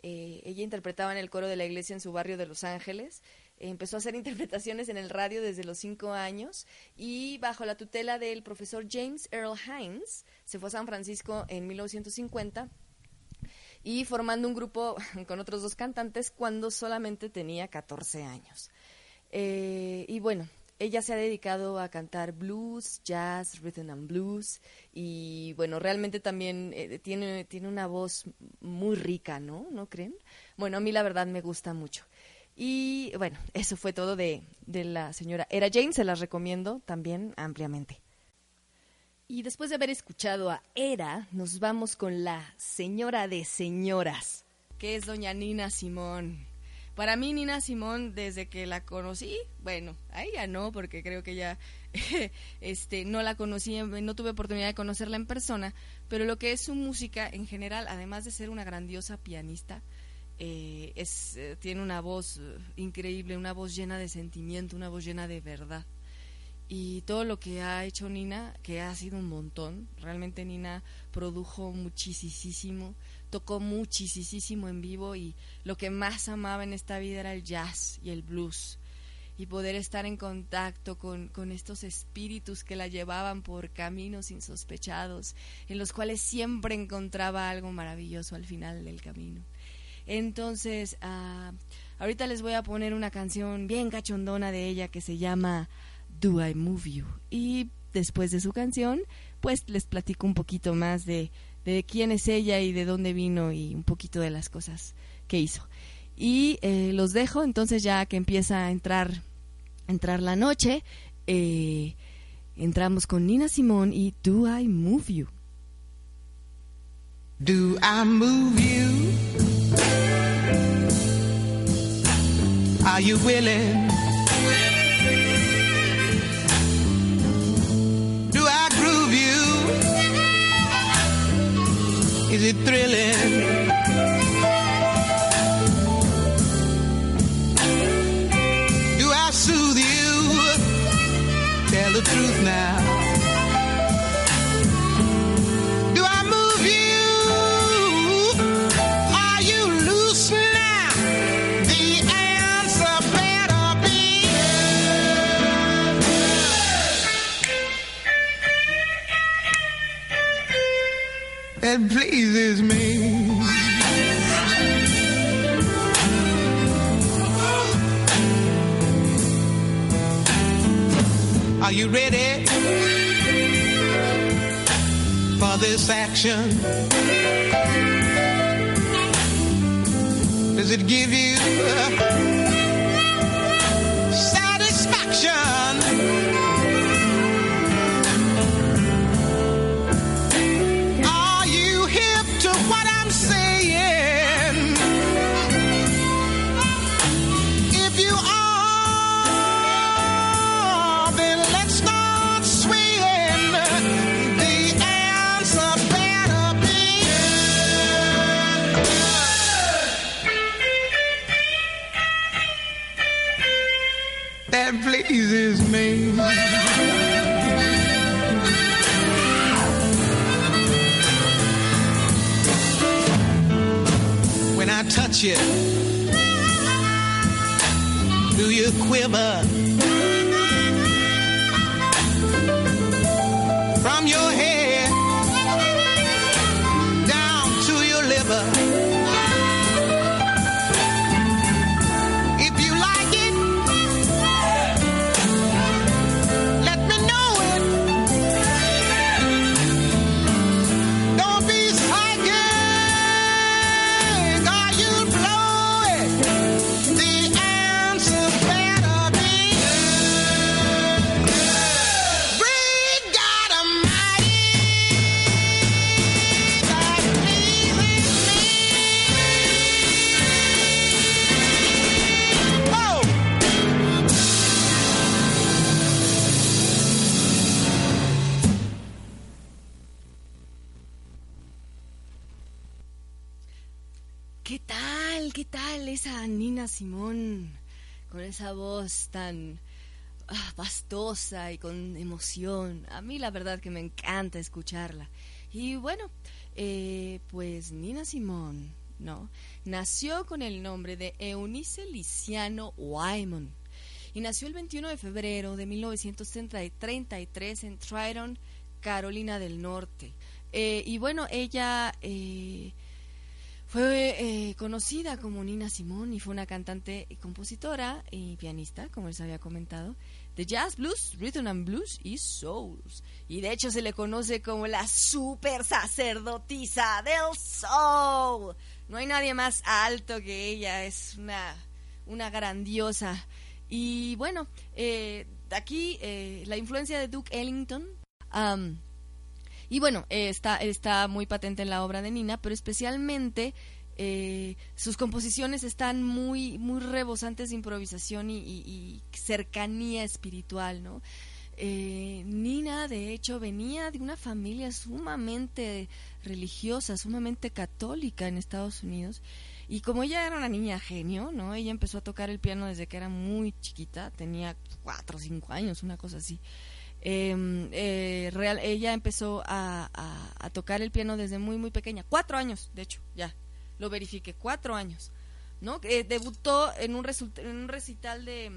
Eh, ella interpretaba en el coro de la iglesia en su barrio de Los Ángeles. Empezó a hacer [laughs] interpretaciones en el radio desde los cinco años y bajo la tutela del profesor James Earl Hines se fue a San Francisco en 1950 y formando un grupo [laughs] con otros dos cantantes cuando solamente tenía 14 años. Eh, y bueno, ella se ha dedicado a cantar blues, jazz, rhythm and blues y bueno, realmente también eh, tiene, tiene una voz muy rica, ¿no? ¿No creen? Bueno, a mí la verdad me gusta mucho. Y bueno, eso fue todo de, de la señora Era Jane, se las recomiendo también ampliamente. Y después de haber escuchado a Era, nos vamos con la señora de señoras, que es doña Nina Simón. Para mí Nina Simón, desde que la conocí, bueno, ahí ya no, porque creo que ya [laughs] este, no la conocí, no tuve oportunidad de conocerla en persona, pero lo que es su música en general, además de ser una grandiosa pianista, eh, es, eh, tiene una voz eh, increíble, una voz llena de sentimiento, una voz llena de verdad. Y todo lo que ha hecho Nina, que ha sido un montón, realmente Nina produjo muchísimo, tocó muchísimo en vivo y lo que más amaba en esta vida era el jazz y el blues. Y poder estar en contacto con, con estos espíritus que la llevaban por caminos insospechados, en los cuales siempre encontraba algo maravilloso al final del camino. Entonces, ah, ahorita les voy a poner una canción bien cachondona de ella que se llama Do I Move You. Y después de su canción, pues les platico un poquito más de, de quién es ella y de dónde vino y un poquito de las cosas que hizo. Y eh, los dejo, entonces ya que empieza a entrar, entrar la noche, eh, entramos con Nina Simón y Do I Move You. Do I move you? Are you willing? Is it thrilling? That pleases me. Are you ready for this action? Does it give you Pleases me. When I touch you, do you quiver? Simón? Con esa voz tan ah, pastosa y con emoción. A mí la verdad que me encanta escucharla. Y bueno, eh, pues Nina Simón, ¿no? Nació con el nombre de Eunice Liciano Wyman. Y nació el 21 de febrero de 1933 en Triton, Carolina del Norte. Eh, y bueno, ella... eh, fue eh, conocida como Nina Simón y fue una cantante, y compositora y pianista, como les había comentado, de jazz, blues, rhythm and blues y souls. Y de hecho se le conoce como la super sacerdotisa del soul. No hay nadie más alto que ella, es una, una grandiosa. Y bueno, eh, aquí eh, la influencia de Duke Ellington. am, y bueno, eh, está, está muy patente en la obra de Nina, pero especialmente eh, sus composiciones están muy, muy rebosantes de improvisación y, y- cercanía espiritual, ¿no? Eh, Nina, de hecho, venía de una familia sumamente religiosa, sumamente católica en Estados Unidos. Y como ella era una niña genio, ¿no? Ella empezó a tocar el piano desde que era muy chiquita, tenía cuatro o cinco años, una cosa así. Eh, eh, real, ella empezó a, tocar el piano desde muy, muy pequeña. Cuatro años, de hecho, ya. Lo verifiqué, cuatro años. ¿No? Eh, debutó en un, en un recital de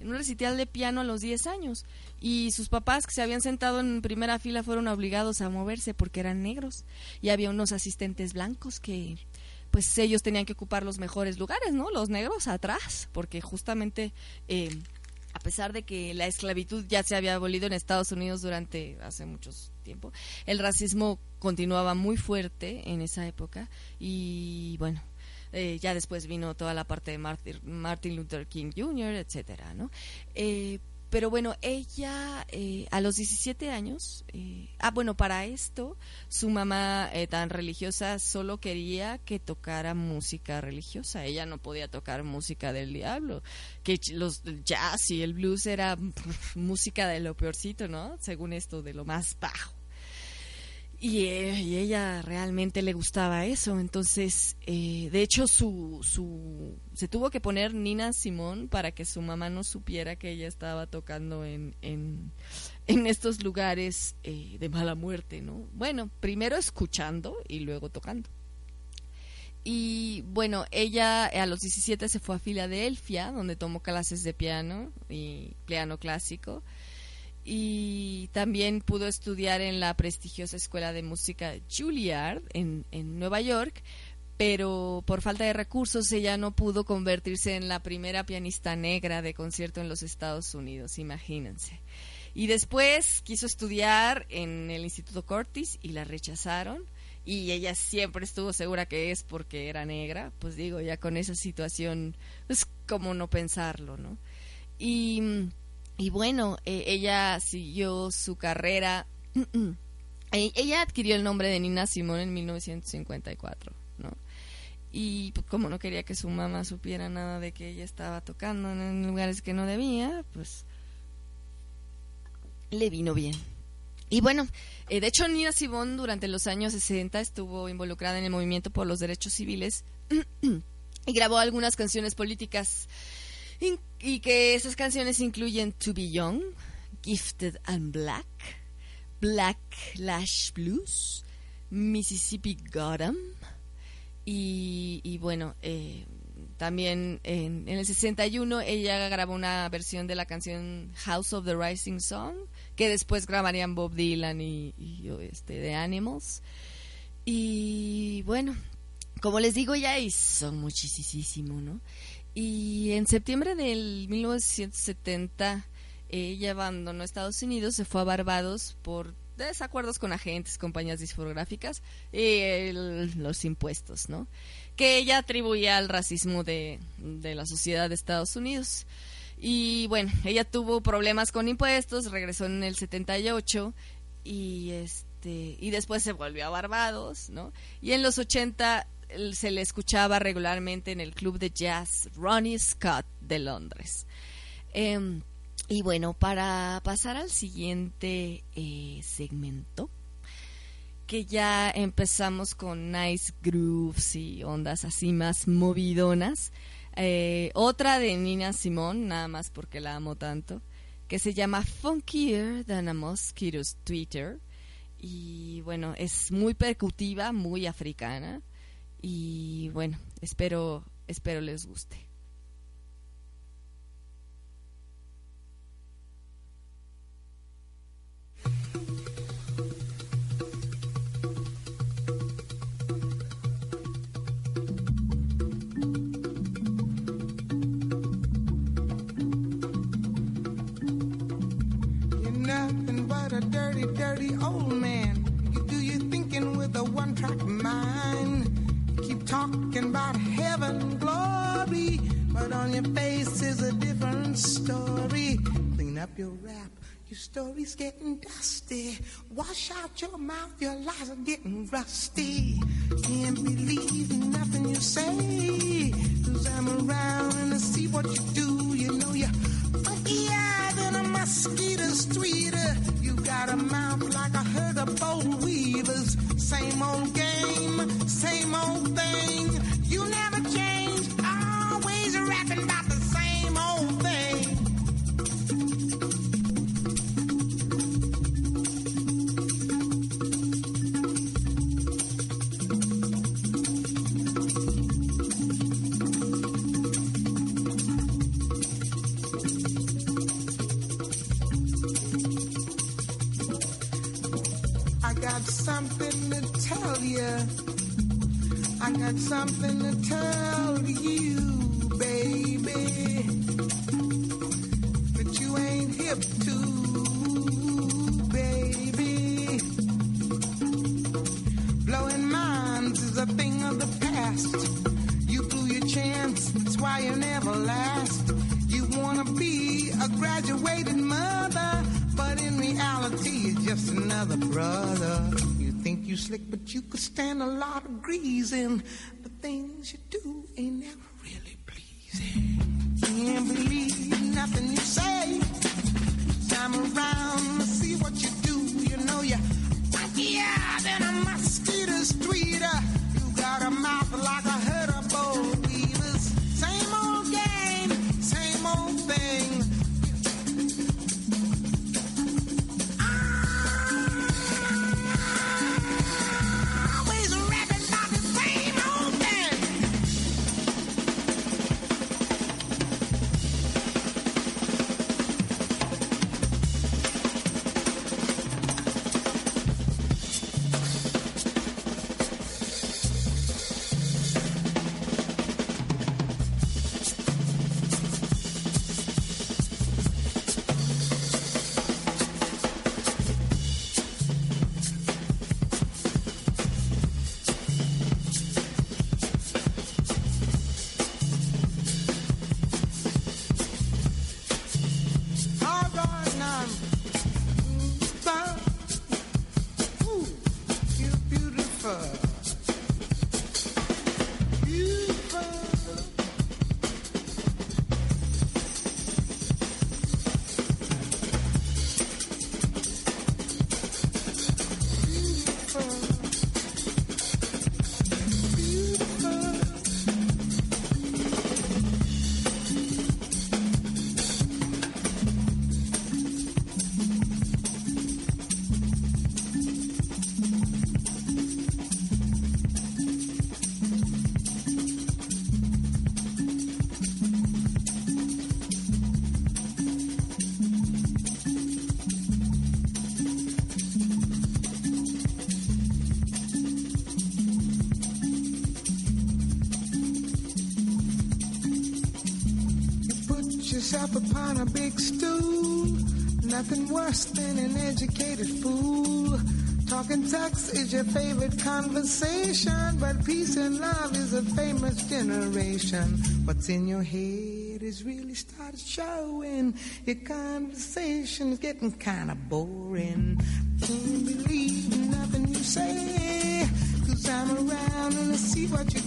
en un recital de piano a los 10 años y sus papás que se habían sentado en primera fila fueron obligados a moverse porque eran negros y había unos asistentes blancos que pues ellos tenían que ocupar los mejores lugares, ¿no? Los negros atrás, porque justamente eh, a pesar de que la esclavitud ya se había abolido en Estados Unidos durante hace mucho tiempo, el racismo continuaba muy fuerte en esa época y bueno, eh, ya después vino toda la parte de Martin, Martin Luther King Jr., etcétera, ¿no? Eh, pero bueno, ella eh, a los 17 años, eh, ah, bueno, para esto, su mamá eh, tan religiosa solo quería que tocara música religiosa. Ella no podía tocar música del diablo, que los jazz y el blues era [laughs] música de lo peorcito, ¿no? Según esto, de lo más bajo. Y, eh, y ella realmente le gustaba eso, entonces, eh, de hecho, su, su, se tuvo que poner Nina Simón para que su mamá no supiera que ella estaba tocando en, en, en estos lugares eh, de mala muerte, ¿no? Bueno, primero escuchando y luego tocando. Y bueno, ella a los 17 se fue a Filadelfia, donde tomó clases de piano y piano clásico y también pudo estudiar en la prestigiosa escuela de música Juilliard en, en Nueva York, pero por falta de recursos ella no pudo convertirse en la primera pianista negra de concierto en los Estados Unidos, imagínense. Y después quiso estudiar en el Instituto Curtis y la rechazaron. Y ella siempre estuvo segura que es porque era negra. Pues digo, ya con esa situación, es como no pensarlo, ¿no? Y, y bueno, eh, ella siguió su carrera. Eh, [clears throat] ella adquirió el nombre de Nina Simón en 1954, ¿no? Y pues, como no quería que su mamá supiera nada de que ella estaba tocando en lugares que no debía, pues le vino bien. Y bueno, eh, de hecho Nina Simón durante los años 60 estuvo involucrada en el movimiento por los derechos civiles [clears throat] y grabó algunas canciones políticas y que esas canciones incluyen To Be Young, Gifted and Black, Black Lash Blues, Mississippi Gotham y, y bueno, eh, también en, en el 61 ella grabó una versión de la canción House of the Rising Sun que después grabarían Bob Dylan y, y, este The Animals. Y bueno como les digo ya hizo muchísimo no y en septiembre del 1970 ella abandonó Estados Unidos se fue a Barbados por desacuerdos con agentes, compañías discográficas y el- los impuestos, ¿no? Que ella atribuía al racismo de, de la sociedad de Estados Unidos. Y bueno, ella tuvo problemas con impuestos, regresó en el 78 y este y después se volvió a Barbados, ¿no? Y en los 80 él- se le escuchaba regularmente en el club de jazz Ronnie Scott de Londres. Em, y bueno, para pasar al siguiente eh, segmento, que ya empezamos con nice grooves y ondas así más movidonas. eh, otra de Nina Simón, nada más porque la amo tanto, que se llama Funkier Than a Mosquito's Twitter. Y bueno, es muy percutiva, muy africana. Y bueno, espero, espero les guste. Dirty, dirty old man. You do your thinking with a one track mind. Talking about heaven, glory, but on your face is a different story. Clean up your rap. Your story's getting dusty. Wash out your mouth, your lies are getting rusty. Can't believe nothing you say. Cause I'm around and I see what you do. You know you're funkier than a mosquito's tweeter. You got a mouth like a herd of boll weavers. Same old game, I got something to tell you, baby. That you ain't hip to, baby. Blowing minds is a thing of the past. You blew your chance, that's why you never last. You wanna be a graduated mother, but in reality, you're just another brother. You think you slick, but you could stand a lot greasing. The things you do ain't never really pleasing. Upon a big stool. Nothing worse than an educated fool. Talking sex is your favorite conversation, but peace and love is a famous generation. What's in your head is really started showing. Your conversation's getting kind of boring. Can't believe nothing you say. Cause I'm around and I see what you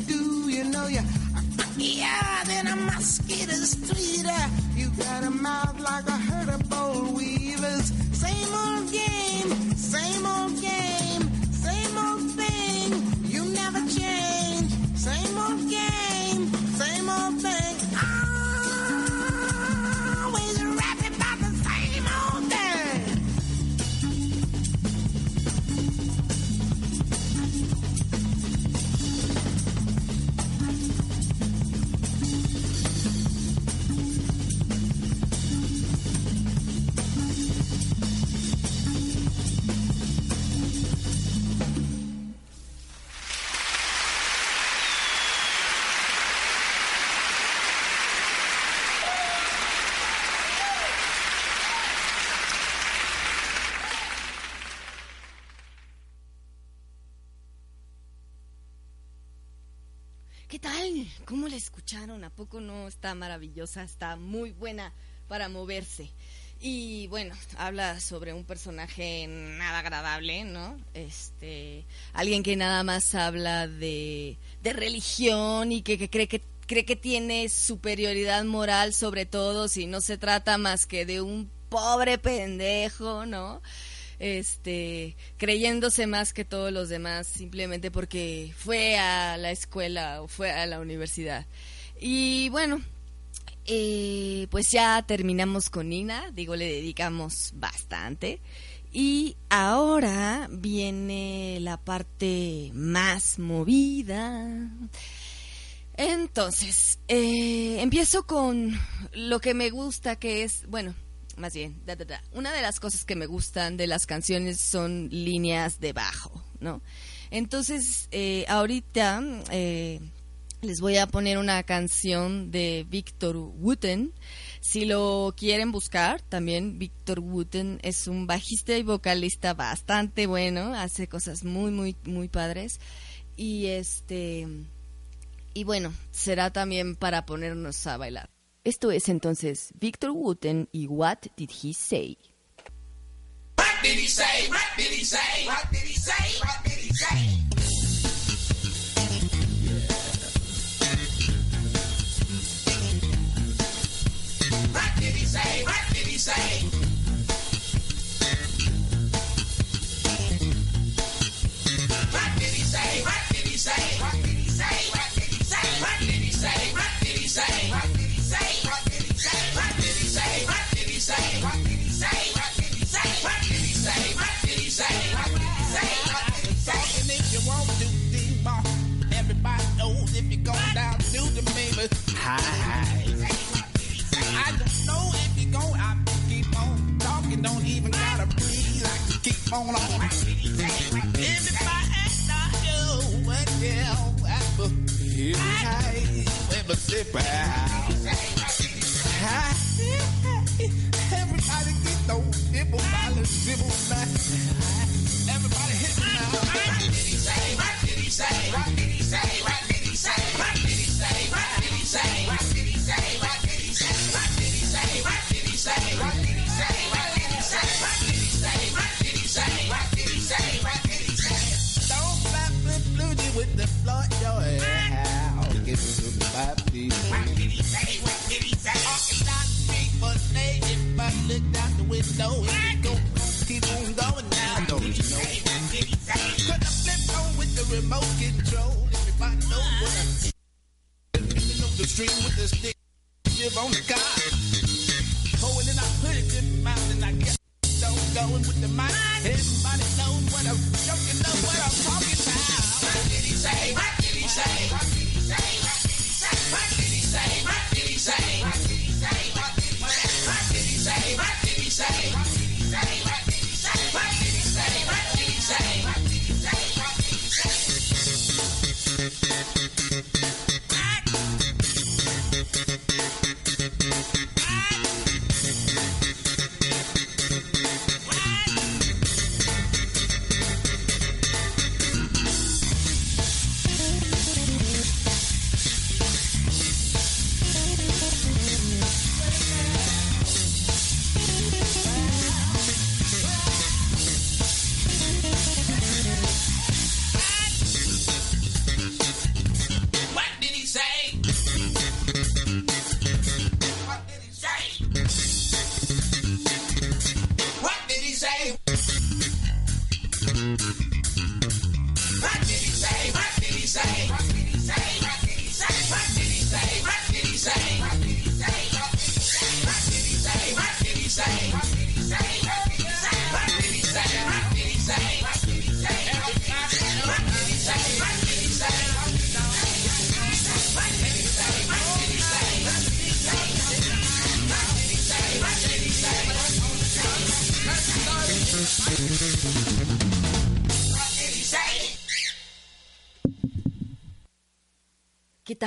maravillosa, está muy buena para moverse. Y bueno, habla sobre un personaje nada agradable, ¿no? Este, alguien que nada más habla de, de religión y que, que cree que cree que tiene superioridad moral sobre todo si no se trata más que de un pobre pendejo, ¿no? Este, creyéndose más que todos los demás simplemente porque fue a la escuela o fue a la universidad. Y bueno, eh, pues ya terminamos con Nina, digo, le dedicamos bastante. Y ahora viene la parte más movida. Entonces, eh, empiezo con lo que me gusta, que es, bueno, más bien, una de las cosas que me gustan de las canciones son líneas de bajo, ¿no? Entonces, eh, ahorita, les voy a poner una canción de Victor Wooten. Si lo quieren buscar, también Victor Wooten es un bajista y vocalista bastante bueno, hace cosas muy, muy, muy padres. Y este. Y bueno, será también para ponernos a bailar. Esto es entonces Victor Wooten y What Did He Say? What did he say? What did he say? What did he say? What did he say? say. What did he say? What did he say? keep on on. Everybody I know what they're at, but every night, let me sit back.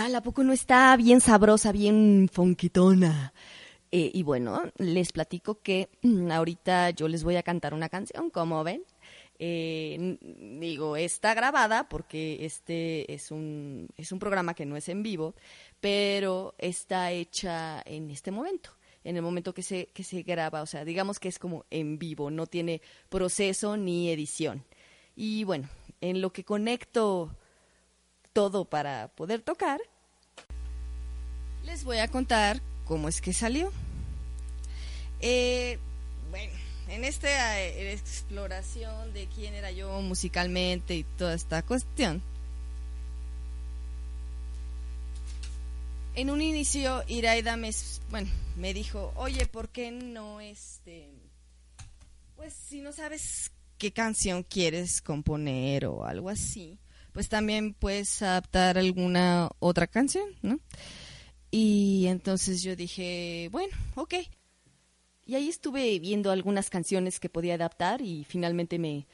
musical, ¿a poco no está bien sabrosa, bien fonquitona? Eh, y bueno, les platico que mm, ahorita yo les voy a cantar una canción, como ven. Eh, digo, está grabada porque este es un, es un programa que no es en vivo, pero está hecha en este momento en el momento que se, que se graba, o sea, digamos que es como en vivo, no tiene proceso ni edición. Y bueno, en lo que conecto todo para poder tocar, les voy a contar cómo es que salió. Eh, bueno, en esta eh, exploración de quién era yo musicalmente y toda esta cuestión, en un inicio Iraida me, bueno, me dijo, oye, ¿por qué no este, pues si no sabes qué canción quieres componer o algo así, pues también puedes adaptar alguna otra canción, ¿no? Y entonces yo dije, bueno, ok. Y ahí estuve viendo algunas canciones que podía adaptar y finalmente me,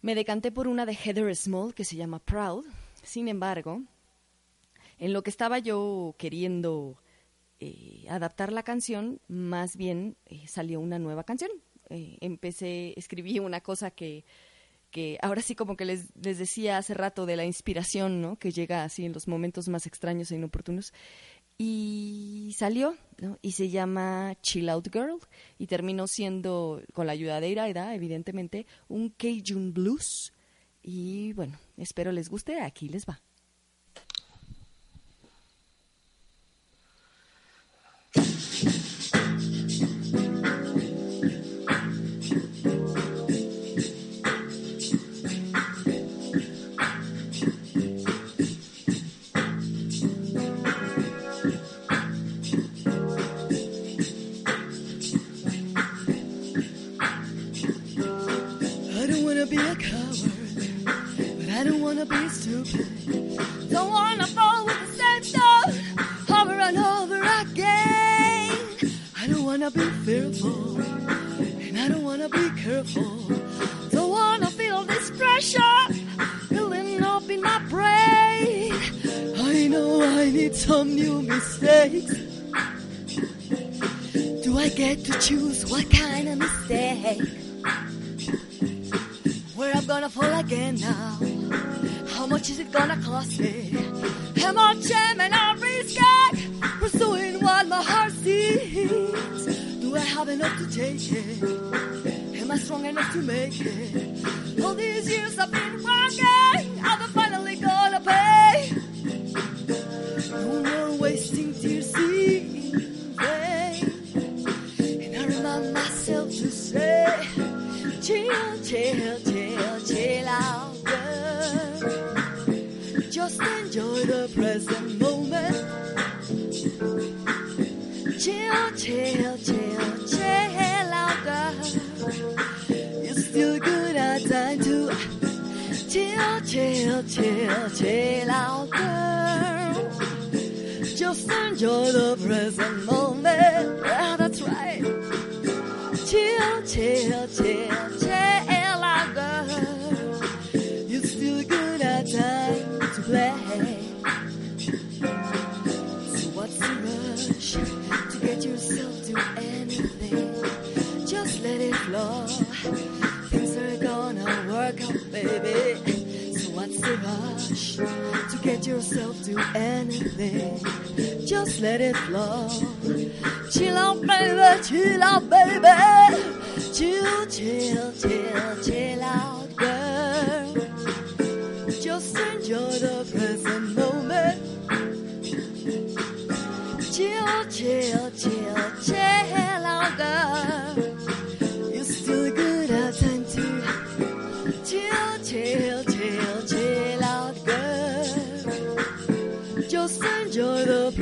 me decanté por una de Heather Small que se llama Proud. Sin embargo, en lo que estaba yo queriendo eh, adaptar la canción, más bien eh, salió una nueva canción. Eh, empecé, escribí una cosa que, que ahora sí como que les, les decía hace rato de la inspiración, ¿no? Que llega así en los momentos más extraños e inoportunos. Y salió, ¿no? Y se llama Chill Out Girl y terminó siendo, con la ayuda de Iraida, evidentemente, un Cajun Blues. Y bueno, espero les guste, aquí les va. Be a coward, but I don't wanna be stupid. Don't wanna fall with the same stone over and over again. I don't wanna be fearful, and I don't wanna be careful. Don't wanna feel this pressure building up in my brain. I know I need some new mistakes. Do I get to choose what kind of mistake? Gonna fall again now? How much is it gonna cost me? Am I not risking? Pursuing what my heart sees. Do I have enough to take it? Am I strong enough to make it? All these years I've been working, enjoy the present moment. Chill, chill, chill, chill out. It's still good at time to chill, chill, chill, chill out, girl. Just enjoy the present moment. Yeah, that's right. Chill, chill, chill, chill to get yourself to anything? Just let it flow. Chill out, baby, chill out, baby. Chill, chill, chill, chill out, girl. Just enjoy the present moment. Chill, chill, chill, chill out, girl.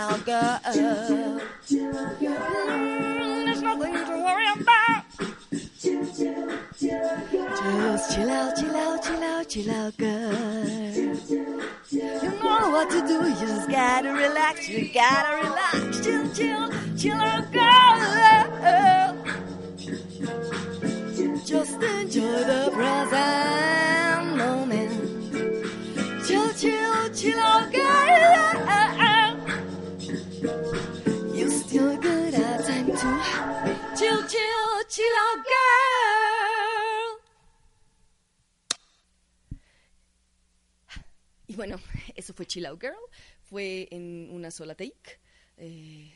out, girl. There's nothing to worry about. Just chill out, chill out, chill out, chill out, girl. You know what to do, you just gotta relax, you gotta relax. Chill, chill, chill out, girl. Just enjoy the present fue Chill Out Girl. Fue en una sola take. Eh,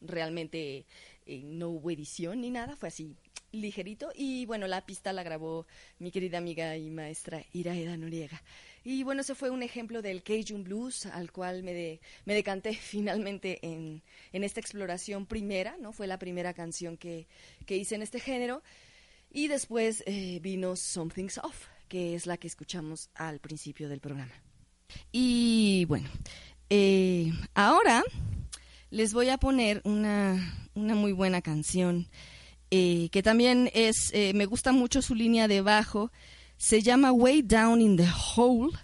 realmente eh, no hubo edición ni nada. Fue así ligerito. Y bueno, la pista la grabó mi querida amiga y maestra Iraeda Noriega. Y bueno, ese fue un ejemplo del Cajun Blues al cual me, de- decanté [laughs] finalmente en, en esta exploración primera, ¿no? Fue la primera canción que, que hice en este género. Y después eh, vino Something's Off, que es la que escuchamos al principio del programa. Y bueno, eh, ahora les voy a poner una, una muy buena canción eh, que también es, eh, me gusta mucho su línea de bajo, se llama Way Down in the Hole.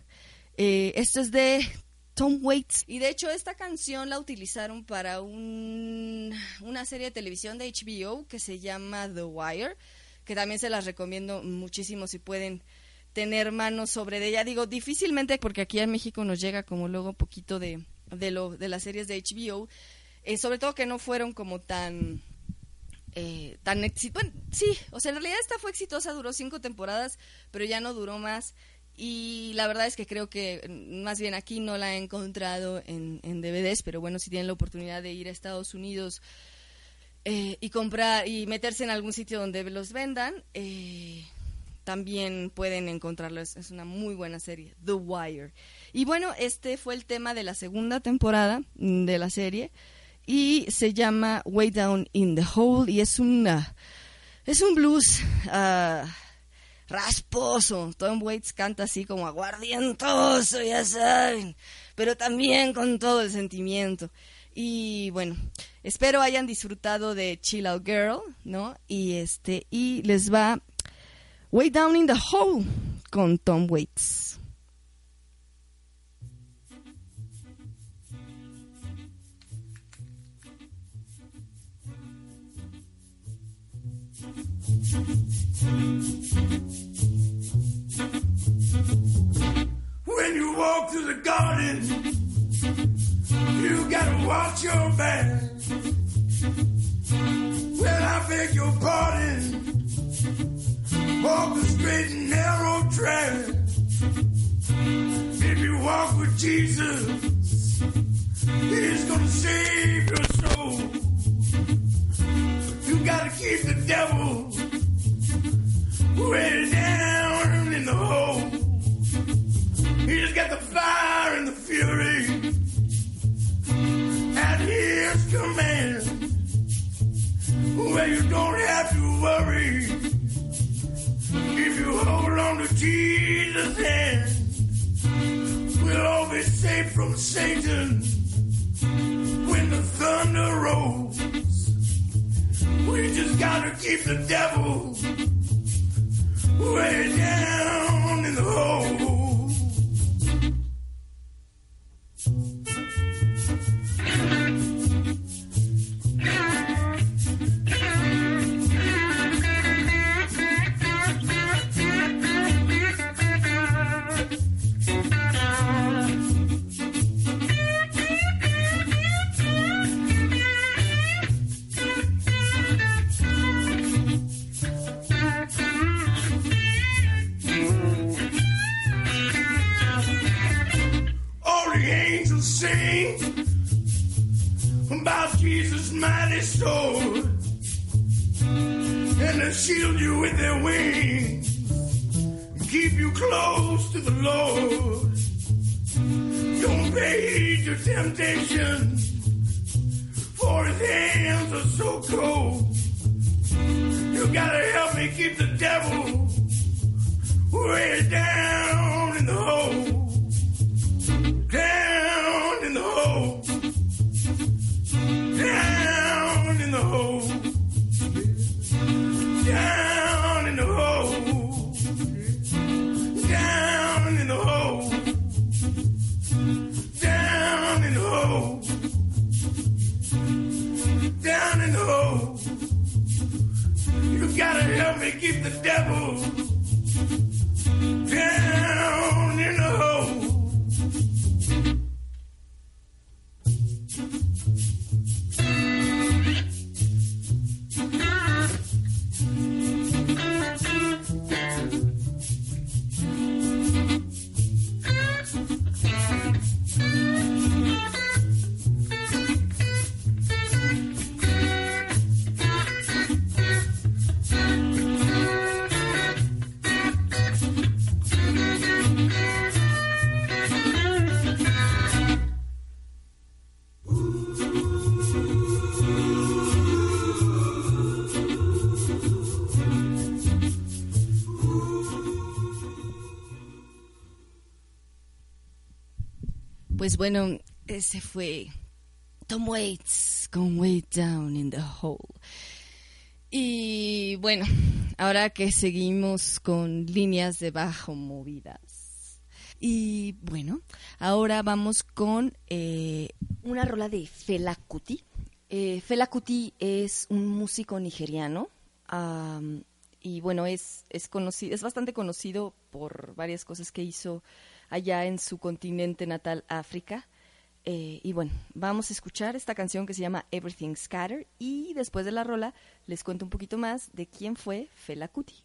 Esto es de Tom Waits. Y de hecho esta canción la utilizaron para un- una serie de televisión de HBO que se llama The Wire, que también se las recomiendo muchísimo si pueden tener manos sobre ella. Digo, difícilmente porque aquí en México nos llega como luego poquito de, de, lo, de las series de HBO, eh, sobre todo que no fueron como tan eh, tan exitosa. sí, o sea, en realidad esta fue exitosa, duró cinco temporadas, pero ya no duró más. Y la verdad es que creo que mm, más bien aquí no la he encontrado en, en DVDs, pero bueno, si tienen la oportunidad de ir a Estados Unidos eh, y comprar y meterse en algún sitio donde los vendan, eh, también pueden encontrarlo. Es, una muy buena serie, The Wire. Y bueno, este fue el tema de la segunda temporada mm, de la serie y se llama Way Down in the Hole y es una es un blues ah, rasposo. Tom Waits canta así como aguardientoso, ya saben, pero también con todo el sentimiento. Y bueno, espero hayan disfrutado de Chill Out Girl, ¿no? Y este y les va Way Down in the Hole con Tom Waits. When you walk through the garden, you gotta watch your back. Well, I beg your pardon. Walk the straight and narrow track. If you walk with Jesus, He's gonna save your soul. You gotta keep the devil way down in the hole. He's got the fire and the fury at his command. Well, you don't have to worry if you hold on to Jesus' hand. We'll all be safe from Satan when the thunder rolls. We just gotta keep the devil way down in the hole. About Jesus' mighty sword, and they shield you with their wings, and keep you close to the Lord. Don't pay heed to temptation, for his hands are so cold. You gotta help me keep the devil way down in the hole down down in the hole. Down in the hole. Down in the hole. Down in the hole. Down in the hole. Down in the hole. You gotta help me keep the devil down in the hole. Pues bueno, ese fue Tom Waits con Way Down in the Hole. Y bueno, ahora que seguimos con líneas de bajo movidas. Y bueno, ahora vamos con eh, una rola de Fela Kuti. Eh, Fela Kuti es un músico nigeriano. y bueno, es, es, conocido, es bastante conocido por varias cosas que hizo allá en su continente natal, África. Eh, y bueno, vamos a escuchar esta canción que se llama Everything Scatter y después de la rola les cuento un poquito más de quién fue Fela Kuti.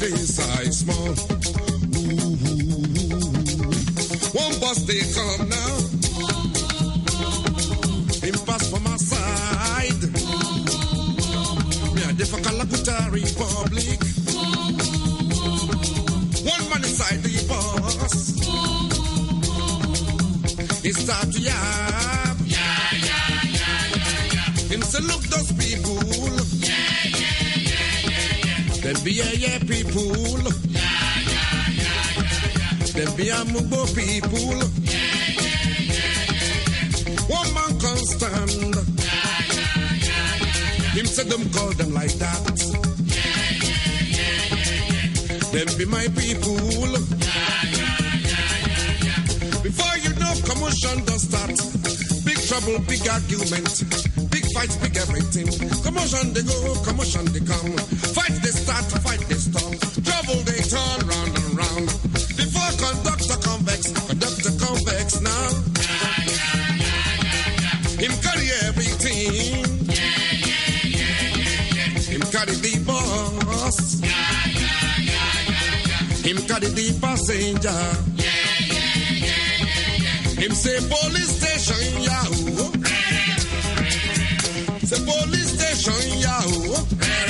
This size small. Ooh. One bus they come now. Him pass for my side. Me a different Republic. One man inside yeah, yeah, people. Yeah, yeah, yeah, yeah, yeah. Them be a Mugo people. Yeah, yeah, yeah, yeah, yeah. One man can't stand. Yeah, yeah, yeah, yeah, yeah. Him said them call them like that. Yeah, yeah, yeah, yeah, yeah. Them be my people. Yeah, yeah, yeah, yeah, yeah. Before you know, commotion does start. Big trouble, big argument. Big fights, big everything. Commotion they go, commotion they come. Fight they start, fight they stop. Trouble they turn round and round. Before conductor convex, conductor convex now. Him carry everything. Him carry the boss. Him carry the passenger. Him say police Say police station, yahoo. Yeah,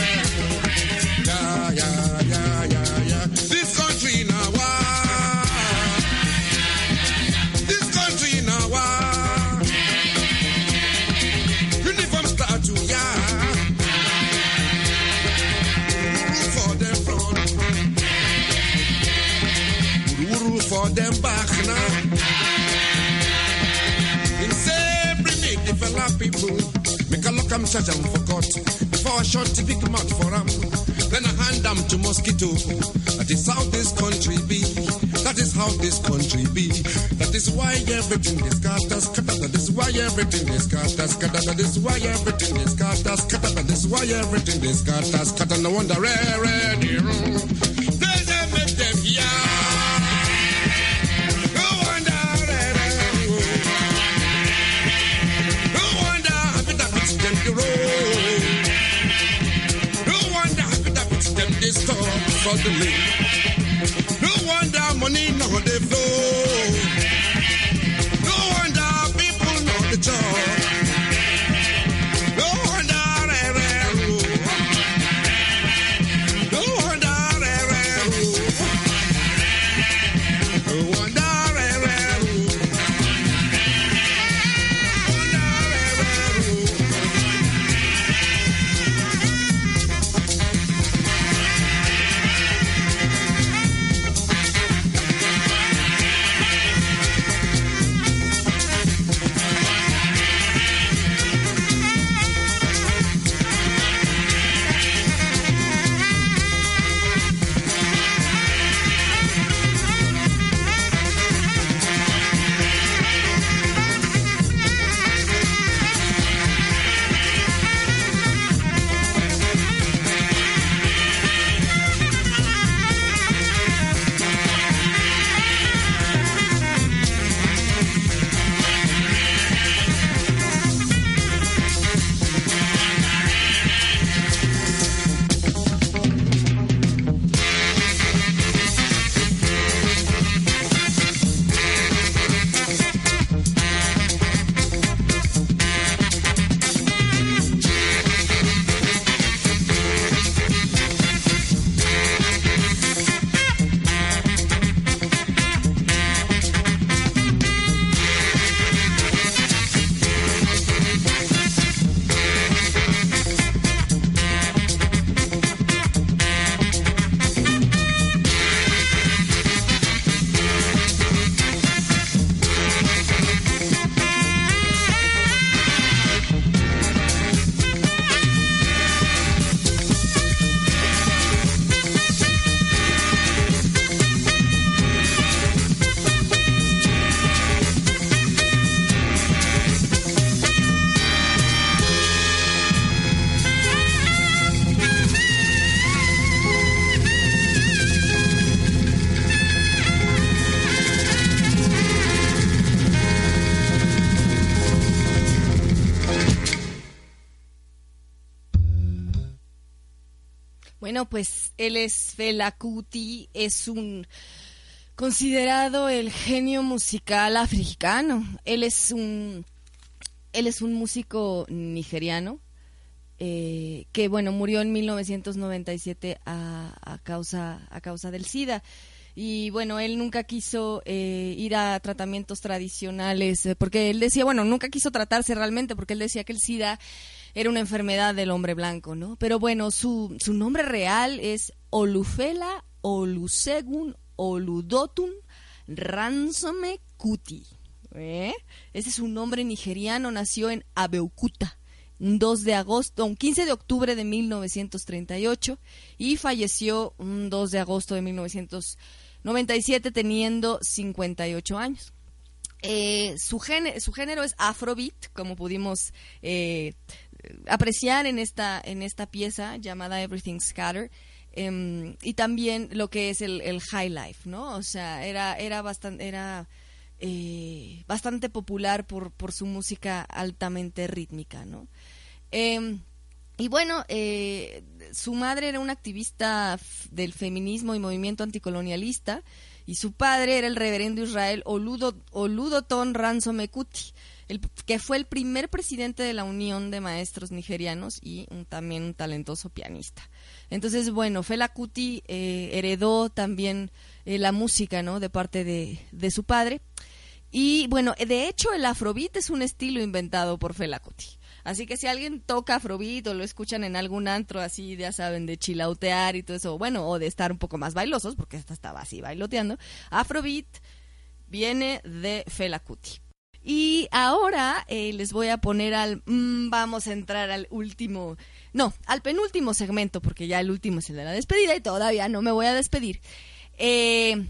I'm forgot. Before I shot the big mouth for him. Then I hand them to mosquito. That is how this country be. That is how this country be. That is why everything is scatter, scatter. That is why everything is scatter, scatter. That is why everything is scatter. That is why everything is scatter, scatter. No wonder, rare, rare, the suddenly. Pues él es Fela Kuti, es un considerado el genio musical africano. Él es un él es un músico nigeriano eh, que bueno murió en 1997 a, a causa a causa del SIDA y bueno él nunca quiso eh, ir a tratamientos tradicionales eh, porque él decía bueno nunca quiso tratarse realmente porque él decía que el SIDA era una enfermedad del hombre blanco no pero bueno su su nombre real es Olufela Olusegun Oludotun Ransome Kuti ¿eh? Ese es un nombre nigeriano, nació en Abeokuta, un 2 de agosto, un 15 de octubre de 1938 y falleció un 2 de agosto de 1997 teniendo 58 años. Eh, su, género, su género es afrobeat, como pudimos eh, apreciar en esta, en esta pieza llamada Everything Scatter. em, y también lo que es el, el high life, ¿no? O sea, era, era bastante, era eh, bastante popular por, por su música altamente rítmica, ¿no? Eh, y bueno, eh, su madre era una activista del feminismo y movimiento anticolonialista y su padre era el reverendo Israel Oludo, Oludoton Ransome Kuti, que fue el primer presidente de la Unión de Maestros Nigerianos y también un talentoso pianista. Entonces, bueno, Fela Kuti eh, heredó también eh, la música, ¿no? De parte de, de su padre. Y bueno, de hecho el afrobeat es un estilo inventado por Fela Kuti. Así que si alguien toca afrobeat o lo escuchan en algún antro así, ya saben, de chilautear y todo eso, bueno, o de estar un poco más bailosos, porque esta estaba así bailoteando, afrobeat viene de Fela Kuti. Y ahora eh, les voy a poner al... mm, vamos a entrar al último... No, al penúltimo segmento, porque ya el último es el de la despedida y todavía no me voy a despedir. Eh,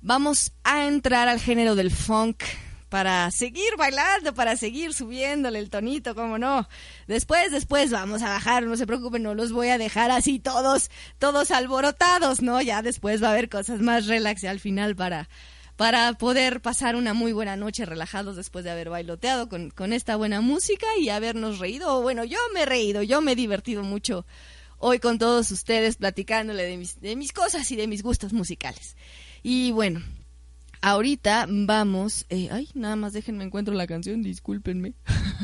vamos a entrar al género del funk para seguir bailando, para seguir subiéndole el tonito, cómo no. Después, después vamos a bajar, no se preocupen, no los voy a dejar así todos, todos alborotados, ¿no? Ya después va a haber cosas más relax y al final para, para poder pasar una muy buena noche relajados después de haber bailoteado con, con esta buena música y habernos reído. Bueno, yo me he reído, yo me he divertido mucho hoy con todos ustedes platicándole de mis, de mis cosas y de mis gustos musicales. Y bueno, ahorita vamos. eh, ay, nada más déjenme encuentro la canción, discúlpenme.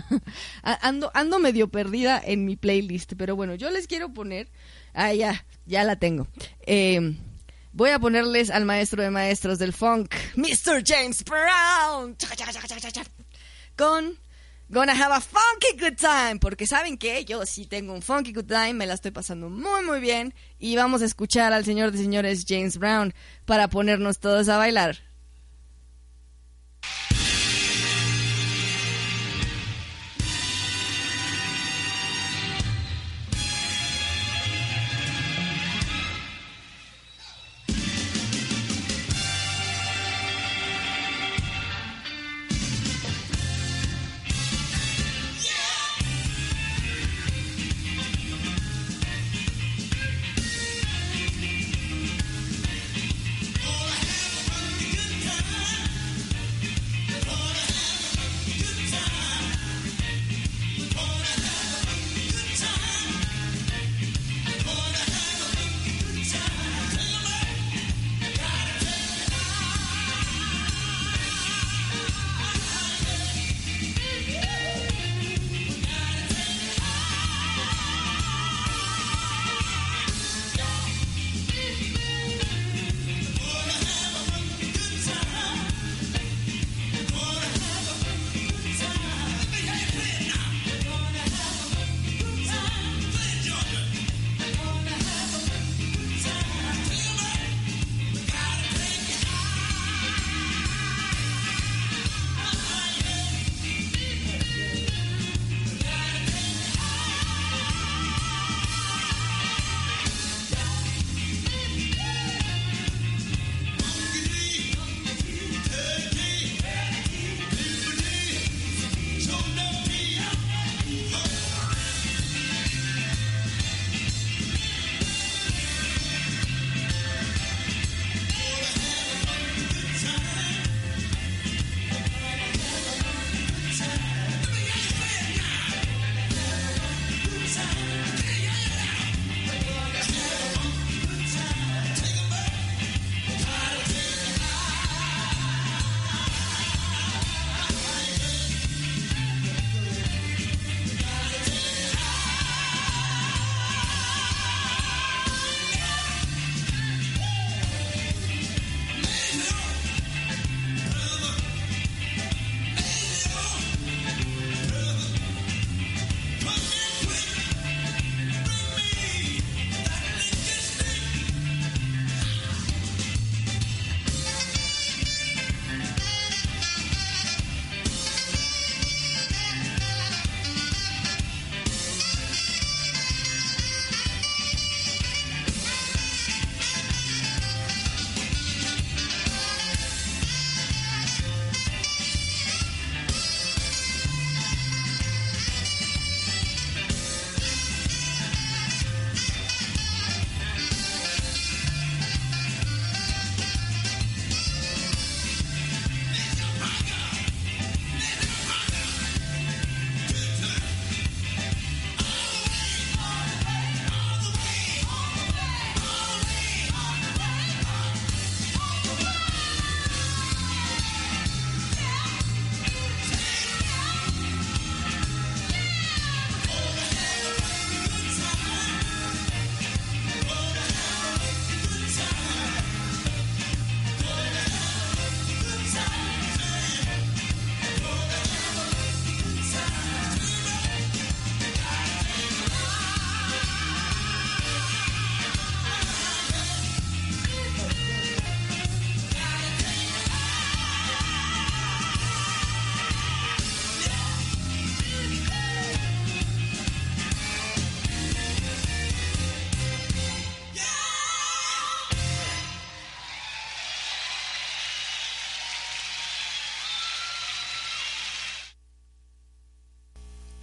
[laughs] Ando, ando medio perdida en mi playlist, pero bueno, yo les quiero poner. Ah, ya, ya la tengo. Eh, voy a ponerles al maestro de maestros del funk, Mr. James Brown. Con Gonna have a funky good time, porque saben que yo sí tengo un funky good time, me la estoy pasando muy muy bien y vamos a escuchar al señor de señores James Brown para ponernos todos a bailar.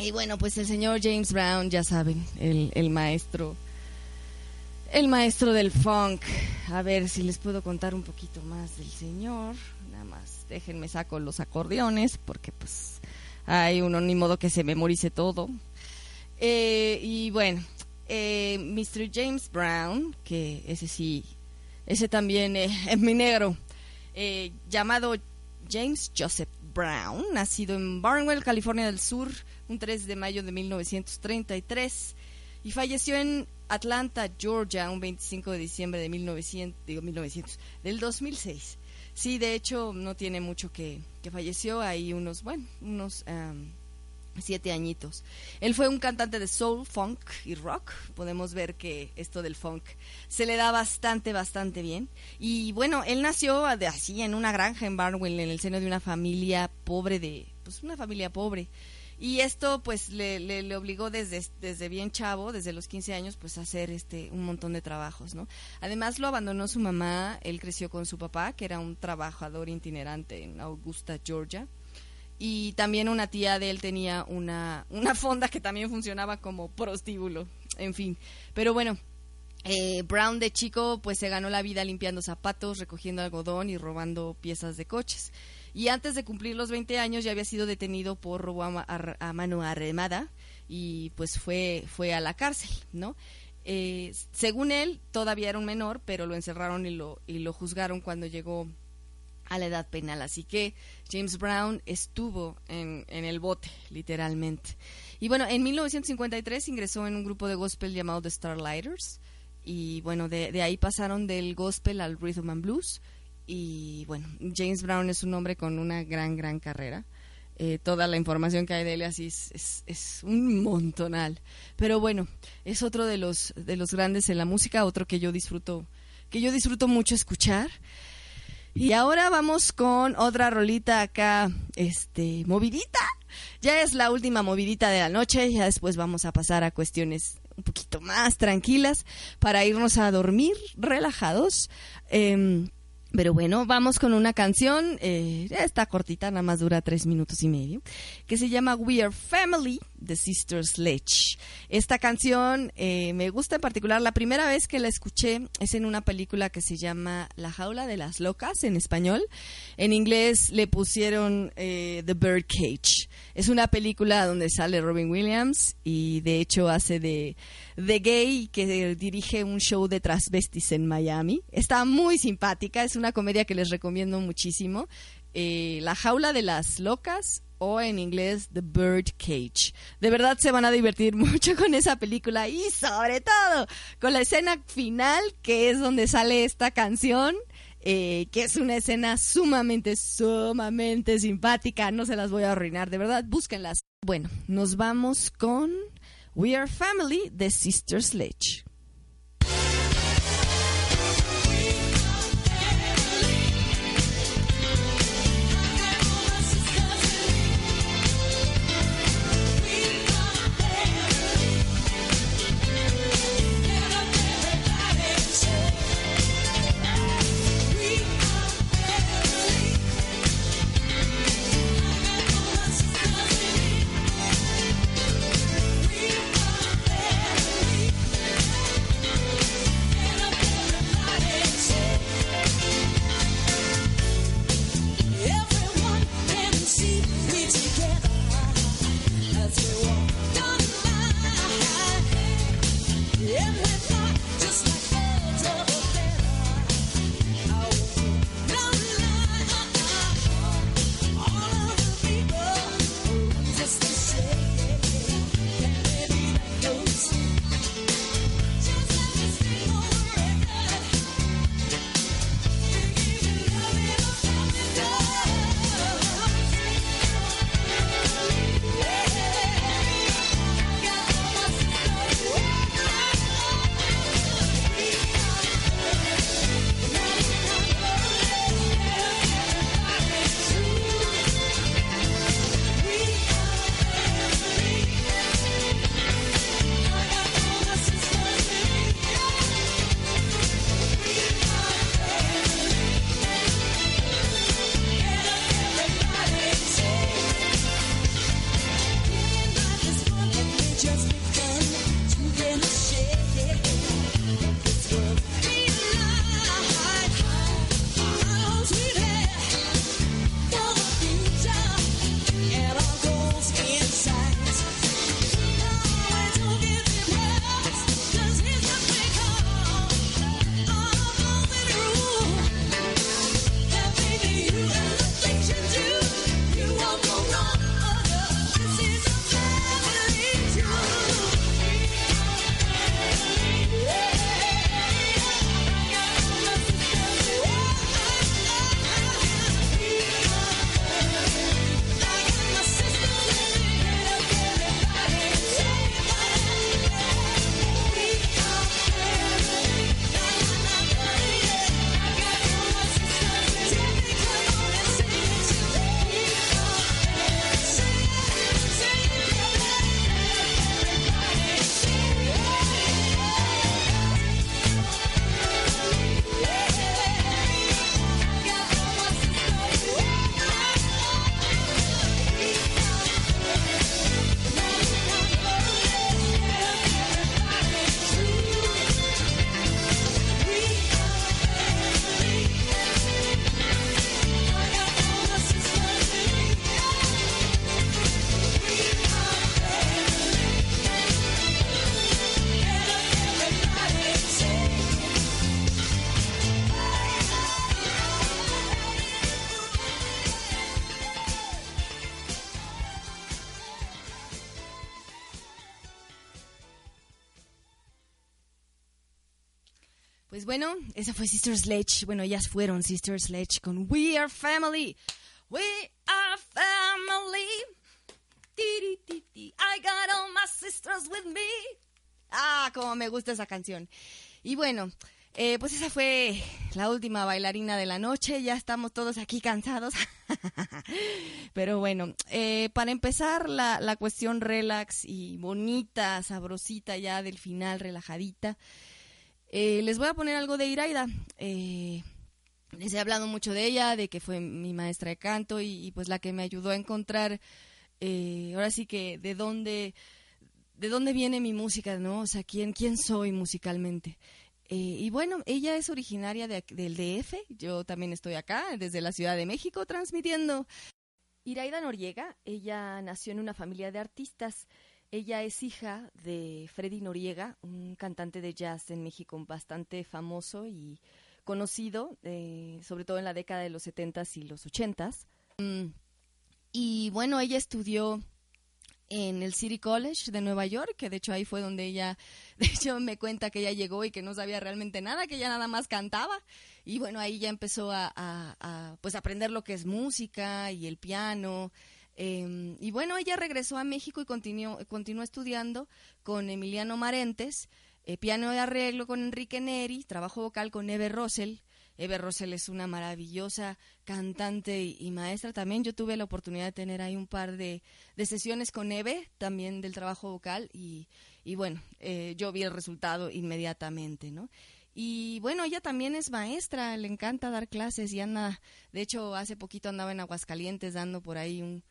Y bueno, pues el señor James Brown, ya saben, el, el maestro, el maestro del funk. A ver si les puedo contar un poquito más del señor. Nada más, déjenme saco los acordeones, porque pues hay uno ni modo que se memorice todo. Eh, y bueno, eh, Mr. James Brown, que ese sí, ese también eh, [laughs] es mi negro, eh, llamado James Joseph Brown, nacido en Barnwell, California del Sur, un 3 de mayo de 1933 y falleció en Atlanta, Georgia, un 25 de diciembre de 1900, digo 1900, del 2006. Sí, de hecho, no tiene mucho que, que falleció, hay unos, bueno, unos am, siete añitos. Él fue un cantante de soul, funk y rock. Podemos ver que esto del funk se le da bastante, bastante bien. Y bueno, él nació así en una granja en Barnwell, en el seno de una familia pobre de, pues una familia pobre. Y esto pues le, obligó desde, desde bien chavo, desde los 15 años, pues a hacer este un montón de trabajos, ¿no? Además lo abandonó su mamá, él creció con su papá, que era un trabajador itinerante en Augusta, Georgia y también una tía de él tenía una, una fonda que también funcionaba como prostíbulo, en fin. Pero bueno, eh, Brown de chico pues se ganó la vida limpiando zapatos, recogiendo algodón y robando piezas de coches. Y antes de cumplir los 20 años ya había sido detenido por robo a, a- a mano armada y pues fue, fue a la cárcel, ¿no? Eh, según él, todavía era un menor, pero lo encerraron y lo, y lo juzgaron cuando llegó a la edad penal. Así que James Brown estuvo en, en el bote, literalmente. Y bueno, en 1953 ingresó en un grupo de gospel llamado The Starlighters. Y bueno, de, de ahí pasaron del gospel al rhythm and blues. Y bueno, James Brown es un hombre con una gran, gran carrera. Eh, toda la información que hay de él así es, es, un montonal. Pero bueno, es otro de los, de los grandes en la música, otro que yo disfruto, que yo disfruto mucho escuchar. Y ahora vamos con otra rolita acá, este, movidita. Ya es la última movidita de la noche, ya después vamos a pasar a cuestiones un poquito más tranquilas para irnos a dormir relajados. Em, pero bueno, vamos con una canción, eh, está cortita, nada más dura tres minutos y medio, que se llama We Are Family de Sister Sledge. Esta canción eh, me gusta en particular, la primera vez que la escuché es en una película que se llama La Jaula de las Locas en español. En inglés le pusieron eh, The Bird Cage. Es una película donde sale Robin Williams y de hecho hace de, de gay que dirige un show de transvestis en Miami. Está muy simpática, es una comedia que les recomiendo muchísimo. Eh, La Jaula de las Locas o en inglés The Bird Cage. De verdad se van a divertir [laughs] mucho con esa película y sobre todo con la escena final que es donde sale esta canción. Eh, que es una escena sumamente, sumamente simpática. No se las voy a arruinar, de verdad, búsquenlas. Bueno, nos vamos con We Are Family de Sister Sledge. Esa fue Sister Sledge. Bueno, ellas fueron Sister Sledge con We Are Family. We are family. I got all my sisters with me. Ah, como me gusta esa canción. Y bueno, eh, pues esa fue la última bailarina de la noche. Ya estamos todos aquí cansados. [laughs] Pero bueno, eh, para empezar la, la cuestión relax y bonita, sabrosita ya del final, relajadita. Eh, les voy a poner algo de Iraida. Eh, les he hablado mucho de ella, de que fue mi maestra de canto y, pues la que me ayudó a encontrar, eh, ahora sí que de dónde, de dónde viene mi música, ¿no? O sea, quién, quién soy musicalmente. Eh, y bueno, ella es originaria de, del DF, yo también estoy acá, desde la Ciudad de México, transmitiendo. Iraida Noriega, ella nació en una familia de artistas. Ella es hija de Freddy Noriega, un cantante de jazz en México bastante famoso y conocido, eh, sobre todo en la década de los 70s y los 80s. Mm, y bueno, ella estudió en el City College de Nueva York, que de hecho ahí fue donde ella, [laughs] de hecho me cuenta que ella llegó y que no sabía realmente nada, que ella nada más cantaba. Y bueno, ahí ya empezó a, a- a, pues aprender lo que es música y el piano. Eh, y bueno, ella regresó a México y continuó, continuó estudiando con Emiliano Marentes, eh, piano de arreglo con Enrique Neri, trabajo vocal con Eve Russell. Eve Russell es una maravillosa cantante y, y maestra también. Yo tuve la oportunidad de tener ahí un par de, de sesiones con Eve, también del trabajo vocal, y, y bueno, eh, yo vi el resultado inmediatamente, ¿no? Y bueno, ella también es maestra, le encanta dar clases y anda, de hecho, hace poquito andaba en Aguascalientes dando por ahí un,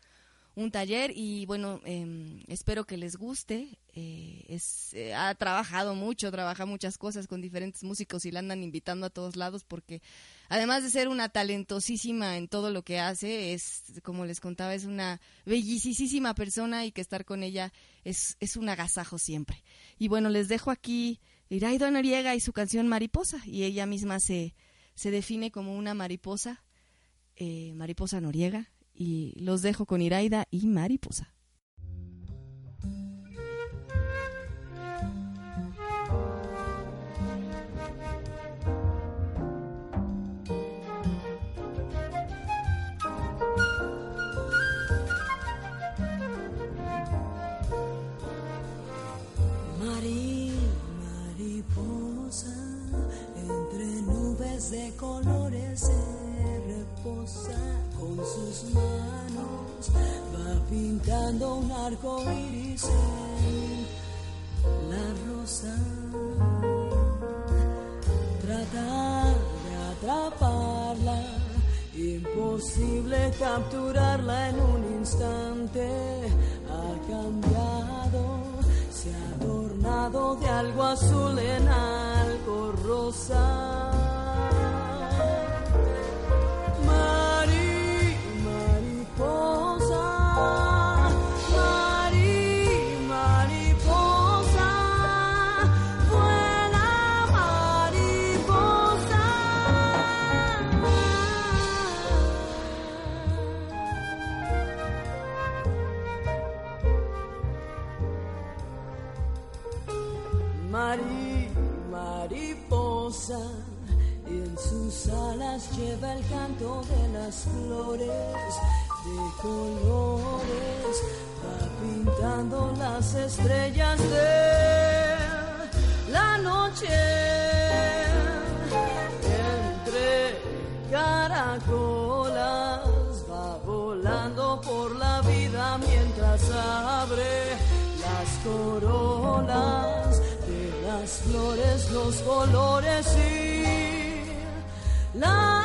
un taller y bueno, eh, espero que les guste. Eh, es, eh, ha trabajado mucho, trabaja muchas cosas con diferentes músicos y la andan invitando a todos lados porque además de ser una talentosísima en todo lo que hace, es, como les contaba, es una bellicísima persona y que estar con ella es, es un agasajo siempre. Y bueno, les dejo aquí Iraida Noriega y su canción Mariposa y ella misma se, se define como una mariposa, eh, mariposa Noriega y los dejo con Iraida y Mariposa. Con sus manos, va pintando un arco iris en la rosa. Trata de atraparla, imposible capturarla en un instante, ha cambiado se ha adornado de algo azul en algo rosa. Lleva el canto de las flores de colores, va pintando las estrellas de la noche. Entre caracolas va volando por la vida mientras abre las corolas de las flores, los colores y las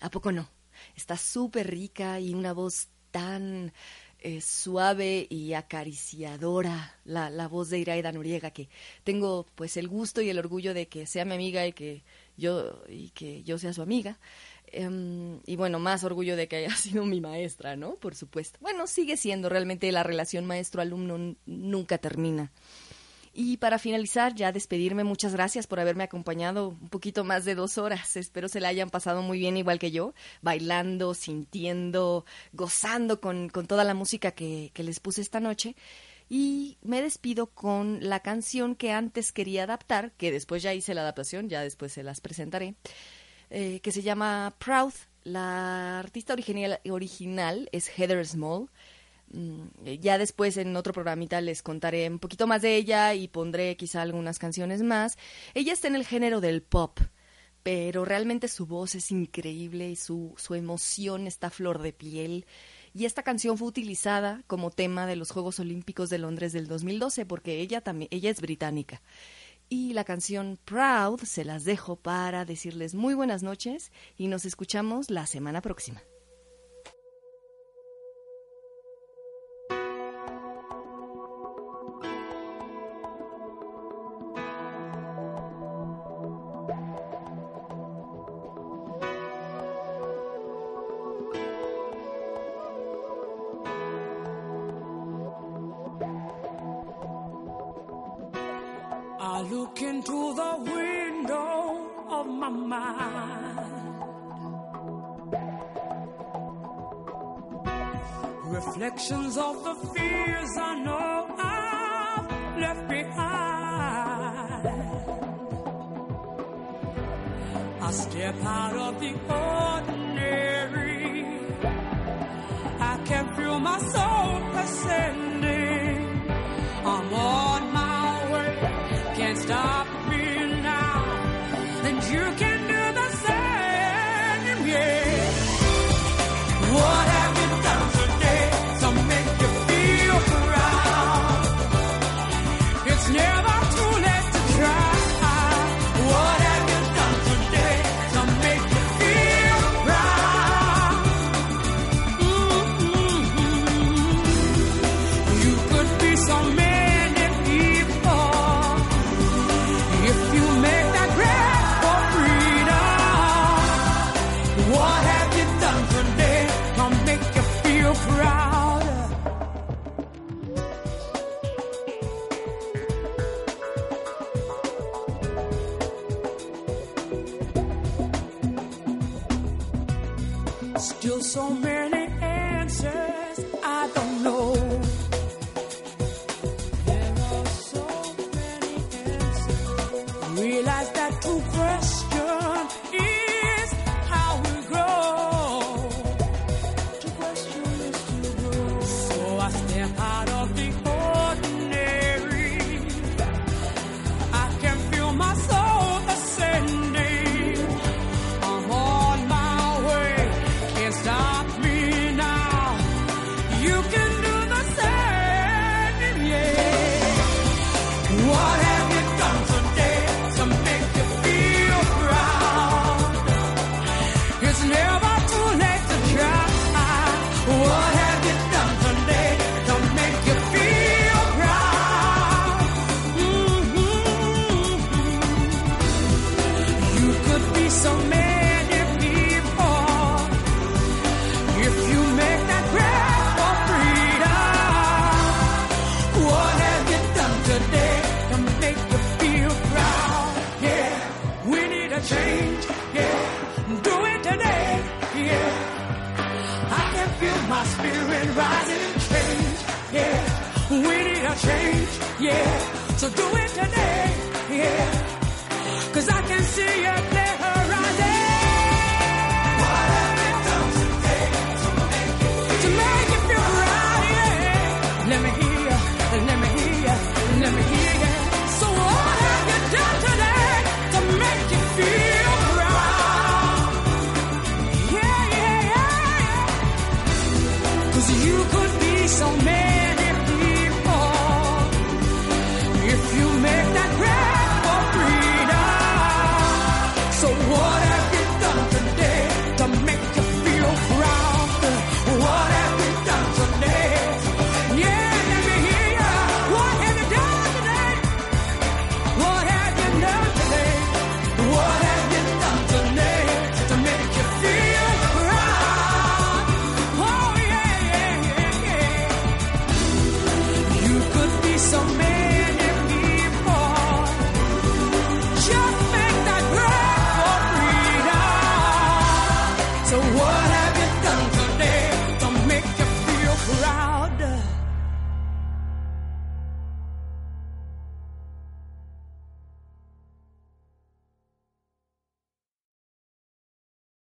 ¿A poco no? Está súper rica y una voz tan eh, suave y acariciadora, la, la voz de Iraida Noriega, que tengo pues el gusto y el orgullo de que sea mi amiga y que yo, y que yo sea su amiga. Em, y bueno, más orgullo de que haya [laughs] sido mi maestra, ¿no? Por supuesto. Bueno, sigue siendo, realmente la relación maestro-alumno nunca termina. Y para finalizar, ya despedirme, muchas gracias por haberme acompañado un poquito más de dos horas. Espero se la hayan pasado muy bien igual que yo, bailando, sintiendo, gozando con, con toda la música que, que les puse esta noche. Y me despido con la canción que antes quería adaptar, que después ya hice la adaptación, ya después se las presentaré, eh, que se llama Proud. La artista original, original es Heather Small. Mm, Ya después en otro programita les contaré un poquito más de ella y pondré quizá algunas canciones más. Ella está en el género del pop, pero realmente su voz es increíble y su, su emoción está flor de piel. Y esta canción fue utilizada como tema de los Juegos Olímpicos de Londres del 2012 porque ella también ella es británica. Y la canción Proud se las dejo para decirles muy buenas noches y nos escuchamos la semana próxima. My mind. Reflections of the fears I know I've left behind. I step out of the ordinary. I can feel my soul ascending.